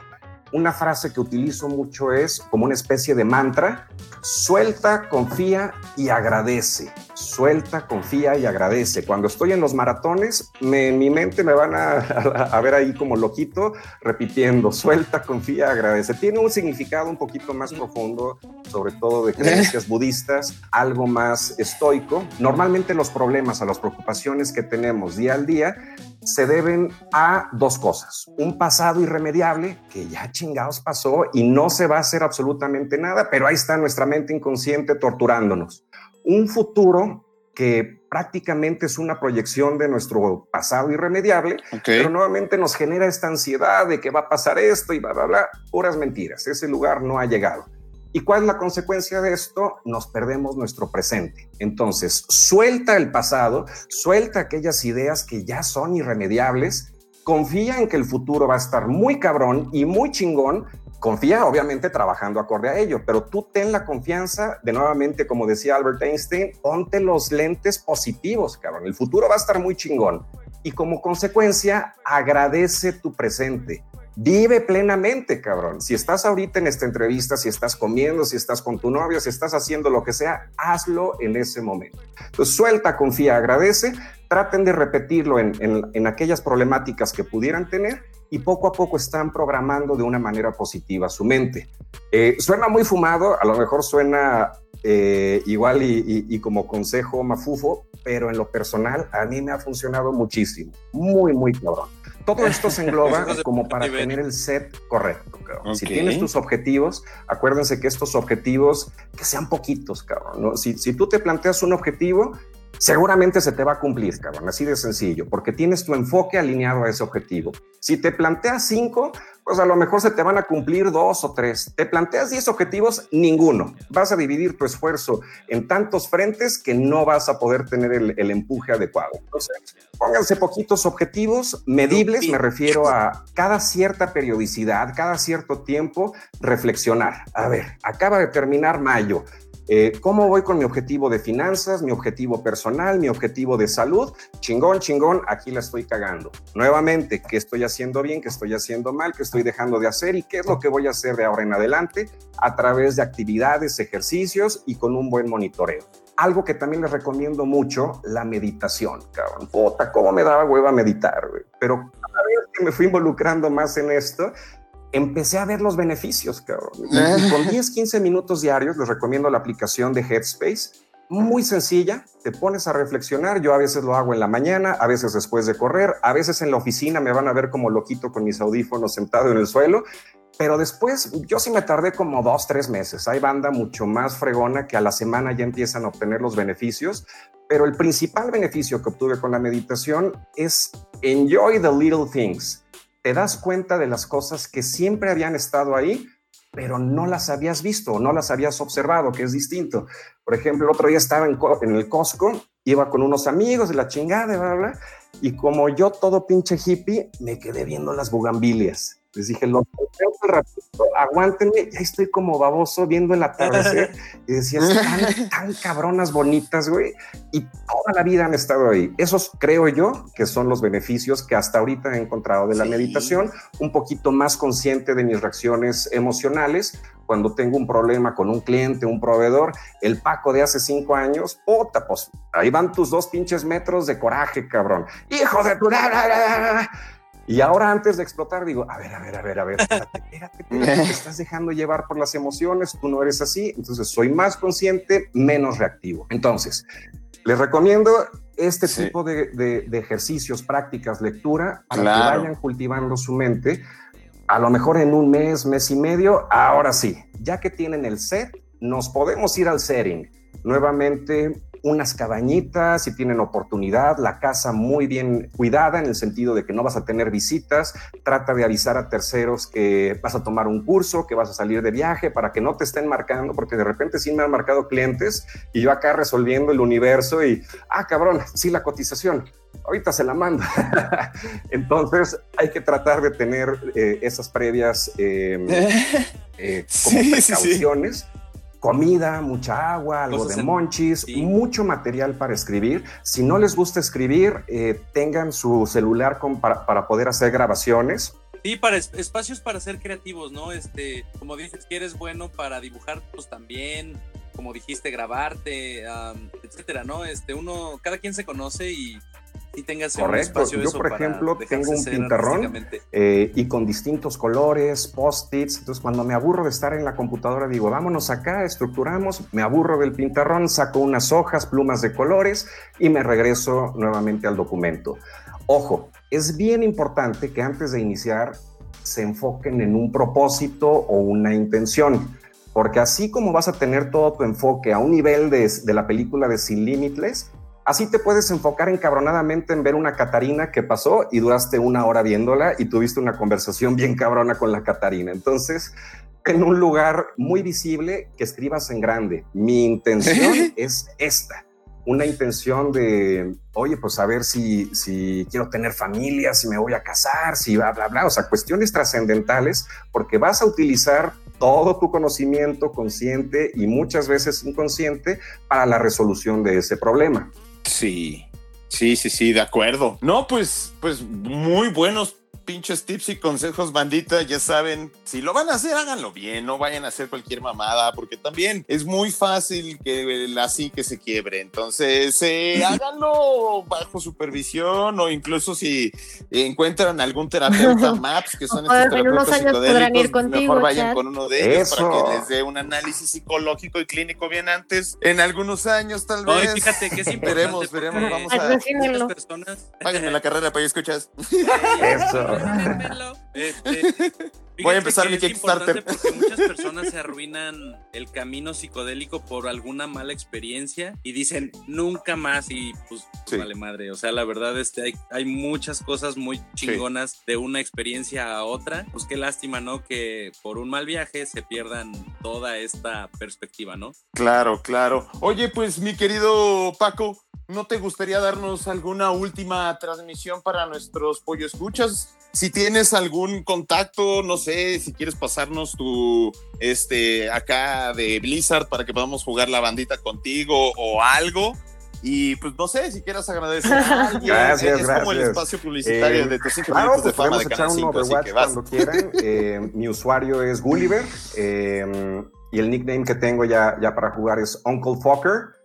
una frase que utilizo mucho es como una especie de mantra, suelta, confía y agradece. Suelta, confía y agradece. Cuando estoy en los maratones, en mi mente me van a, ver ahí como loquito repitiendo, suelta, confía, agradece. Tiene un significado un poquito más profundo, sobre todo de creencias budistas, algo más estoico. Normalmente los problemas, a las preocupaciones que tenemos día al día, se deben a dos cosas. Un pasado irremediable que ya chingados pasó y no se va a hacer absolutamente nada, pero ahí está nuestra mente inconsciente torturándonos. Un futuro que prácticamente es una proyección de nuestro pasado irremediable, pero nuevamente nos genera esta ansiedad de que va a pasar esto y bla, bla, bla. Puras mentiras. Ese lugar no ha llegado. ¿Y cuál es la consecuencia de esto? Nos perdemos nuestro presente. Entonces, suelta el pasado, suelta aquellas ideas que ya son irremediables, confía en que el futuro va a estar muy cabrón y muy chingón. Confía, obviamente, trabajando acorde a ello, pero tú ten la confianza de nuevamente, como decía Albert Einstein, ponte los lentes positivos, cabrón. El futuro va a estar muy chingón. Y como consecuencia, agradece tu presente Vive plenamente, cabrón. Si estás ahorita en esta entrevista, si estás comiendo, si estás con tu novia, si estás haciendo lo que sea, hazlo en ese momento. Entonces, suelta, confía, agradece. Traten de repetirlo en, aquellas problemáticas que pudieran tener y poco a poco están programando de una manera positiva su mente. Eh, suena muy fumado, a lo mejor suena eh, igual y, como consejo mafufo, pero en lo personal a mí me ha funcionado muchísimo, muy, muy cabrón. Todo esto se engloba como para tener el set correcto, cabrón. Si tienes tus objetivos, acuérdense que estos objetivos, que sean poquitos, cabrón. Si, si tú te planteas un objetivo, seguramente se te va a cumplir, cabrón, así de sencillo, porque tienes tu enfoque alineado a ese objetivo. Si te planteas cinco, pues a lo mejor se te van a cumplir dos o tres. Te planteas diez objetivos, ninguno. Vas a dividir tu esfuerzo en tantos frentes que no vas a poder tener el, empuje adecuado. Entonces, pónganse poquitos objetivos medibles, me refiero a cada cierta periodicidad, cada cierto tiempo, reflexionar. A ver, acaba de terminar mayo eh, ¿Cómo voy con mi objetivo de finanzas, mi objetivo personal, mi objetivo de salud? Chingón, chingón, aquí la estoy cagando. Nuevamente, ¿qué estoy haciendo bien, qué estoy haciendo mal, qué estoy dejando de hacer y qué es lo que voy a hacer de ahora en adelante a través de actividades, ejercicios y con un buen monitoreo? Algo que también les recomiendo mucho, la meditación, cabrón. Puta, cómo me daba hueva meditar. Pero cada vez que me fui involucrando más en esto, empecé a ver los beneficios, cabrón. con 10, 15 minutos diarios les recomiendo la aplicación de Headspace. Muy sencilla, te pones a reflexionar. Yo a veces lo hago en la mañana, a veces después de correr, a veces en la oficina me van a ver como loquito con mis audífonos sentado en el suelo. Pero después yo sí me tardé como dos, tres meses. Hay banda mucho más fregona que a la semana ya empiezan a obtener los beneficios. Pero el principal beneficio que obtuve con la meditación es enjoy the little things te das cuenta de las cosas que siempre habían estado ahí, pero no las habías visto, no las habías observado, que es distinto. Por ejemplo, el otro día estaba en, el Costco, iba con unos amigos de la chingada, bla, bla, y como yo todo pinche hippie, me quedé viendo las bugambilias. Les dije, lo ratito, aguántenme, ya estoy como baboso viendo el atardecer. y decía, están tan cabronas bonitas, güey. Y toda la vida han estado ahí. Esos creo yo que son los beneficios que hasta ahorita he encontrado de la meditación. Un poquito más consciente de mis reacciones emocionales. Cuando tengo un problema con un cliente, un proveedor, el Paco de hace cinco años, puta, pues ahí van tus dos pinches metros de coraje, cabrón. Hijo de tu... Y ahora antes de explotar digo, a ver, a ver, a ver, a ver, espérate, espérate, te estás dejando llevar por las emociones, tú no eres así, entonces soy más consciente, menos reactivo. Entonces, les recomiendo este tipo de, ejercicios, prácticas, lectura, para que vayan cultivando su mente. A lo mejor en un mes, mes y medio, ahora sí, ya que tienen el set, nos podemos ir al setting. Nuevamente, unas cabañitas, si tienen oportunidad, la casa muy bien cuidada en el sentido de que no vas a tener visitas, trata de avisar a terceros que vas a tomar un curso, que vas a salir de viaje para que no te estén marcando, porque de repente sí me han marcado clientes y yo acá resolviendo el universo y, ah, cabrón, sí la cotización ahorita se la manda. Entonces hay que tratar de tener eh, esas previas em, eh, como precauciones. Comida, mucha agua, algo de monchis, mucho material para escribir. Si no les gusta escribir, eh, tengan su celular para, poder hacer grabaciones. Sí, para espacios para ser creativos, ¿no? Este, como dices, que eres bueno para dibujar, pues también, como dijiste, grabarte, etcétera, ¿no? Este, uno, cada quien se conoce y y tengas Correcto. Yo, por ejemplo, tengo un pintarrón eh, y con distintos colores, post-its. Entonces, cuando me aburro de estar en la computadora, digo, vámonos acá, estructuramos, me aburro del pintarrón, saco unas hojas, plumas de colores y me regreso nuevamente al documento. Ojo, es bien importante que antes de iniciar se enfoquen en un propósito o una intención. Porque así como vas a tener todo tu enfoque a un nivel de, de la película de Sin Limitless, Así te puedes enfocar encabronadamente en ver una Catarina que pasó y duraste una hora viéndola y tuviste una conversación bien cabrona con la Catarina. Entonces, en un lugar muy visible, que escribas en grande. Mi intención es esta. Una intención de, oye, pues a ver si, si quiero tener familia, si me voy a casar, si bla, bla, bla. O sea, cuestiones trascendentales, porque vas a utilizar todo tu conocimiento consciente y muchas veces inconsciente para la resolución de ese problema. Sí, sí, sí, sí, de acuerdo. No, pues, pues muy buenos pinches tips y consejos, bandita, ya saben, si lo van a hacer, háganlo bien, no vayan a hacer cualquier mamada, porque también es muy fácil que así que se quiebre. Entonces, eh, háganlo bajo supervisión o incluso si encuentran algún terapeuta MAPS, que son estos terapeutas psicodélicos, mejor vayan con uno de ellos para que les dé un análisis psicológico y clínico bien antes, en algunos años tal vez. fíjate que es Veremos, veremos, vamos a... Personas... Págame la carrera para que escuchas. Eso. Este, Voy a empezar mi Kickstarter. Porque muchas personas se arruinan el camino psicodélico por alguna mala experiencia y dicen nunca más y pues vale madre. O sea, la verdad este, hay, hay muchas cosas muy chingonas de una experiencia a otra. Pues qué lástima, ¿no? Que por un mal viaje se pierdan toda esta perspectiva, ¿no? Claro, claro. Oye, pues mi querido Paco, ¿no te gustaría darnos alguna última transmisión para nuestros pollo escuchas? Si tienes algún contacto, no sé, si quieres pasarnos tu, este, acá de Blizzard para que podamos jugar la bandita contigo o algo. Y pues no sé si quieras agradecer a alguien. Gracias, es gracias. como el espacio publicitario eh, de tus cinco claro, minutos de pues fama de Canal uno 5, de WhatsApp cuando quieran. Eh, mi usuario es Gulliver eh, y el nickname que tengo ya, ya para jugar es Uncle Fucker.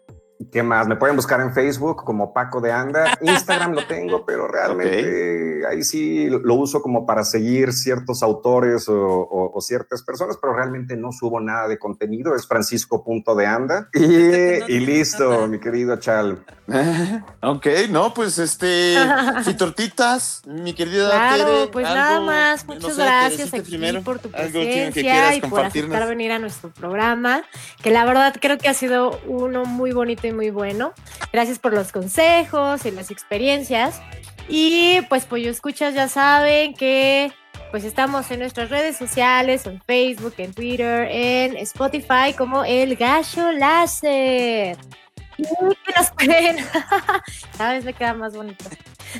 ¿Qué más? Me pueden buscar en Facebook como Paco de Anda. Instagram lo tengo, pero realmente ahí sí lo uso como para seguir ciertos autores o, ciertas personas, pero realmente no subo nada de contenido. Es francisco.deanda y, y listo, mi querido Chal. ok, no, pues este, si tortitas, mi querida Claro, pues nada más. Muchas gracias aquí por tu presencia y por aceptar venir a nuestro programa, que la verdad creo que ha sido uno muy bonito muy bueno. Gracias por los consejos y las experiencias. Y pues Pollo Escuchas ya saben que pues estamos en nuestras redes sociales, en Facebook, en Twitter, en Spotify como El Gallo Láser. Y nos pueden, cada vez me queda más bonito.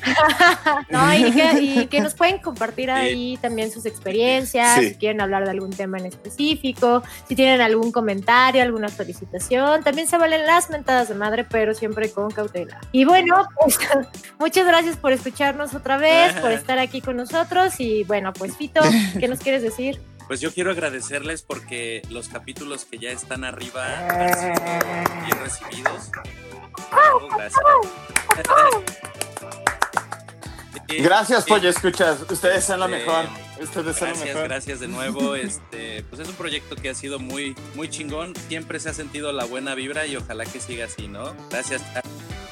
no, y que, nos pueden compartir ahí también sus experiencias, si quieren hablar de algún tema en específico, si tienen algún comentario, alguna felicitación. También se valen las mentadas de madre, pero siempre con cautela. Y bueno, pues muchas gracias por escucharnos otra vez, por estar aquí con nosotros. Y bueno, pues Fito, ¿qué nos quieres decir? Pues yo quiero agradecerles porque los capítulos que ya están arriba han sido bien recibidos. gracias. Gracias, Pollo Escuchas. Ustedes son la mejor. Ustedes son la mejor. Gracias de nuevo. Este, pues es un proyecto que ha sido muy, muy chingón. Siempre se ha sentido la buena vibra y ojalá que siga así, ¿no? Gracias.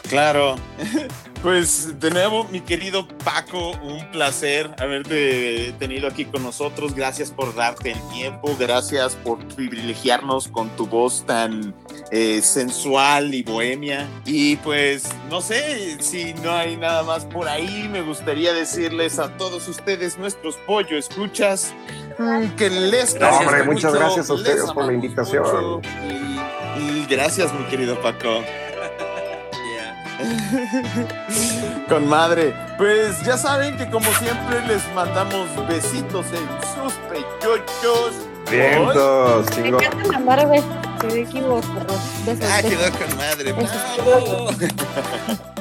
Claro. Pues de nuevo, mi querido Paco, un placer haberte tenido aquí con nosotros. Gracias por darte el tiempo, gracias por privilegiarnos con tu voz tan eh, sensual y bohemia. Y pues no sé si no hay nada más por ahí, me gustaría decirles a todos ustedes, nuestros pollo escuchas, que les gracias. hombre, muchas gracias a ustedes por la invitación. Y, y gracias, mi querido Paco. Con madre. Pues ya saben que como siempre les mandamos besitos en sus pechochos. Vientos, chingo. Me encanta la madre, me equivoco. Ah, quedó con madre.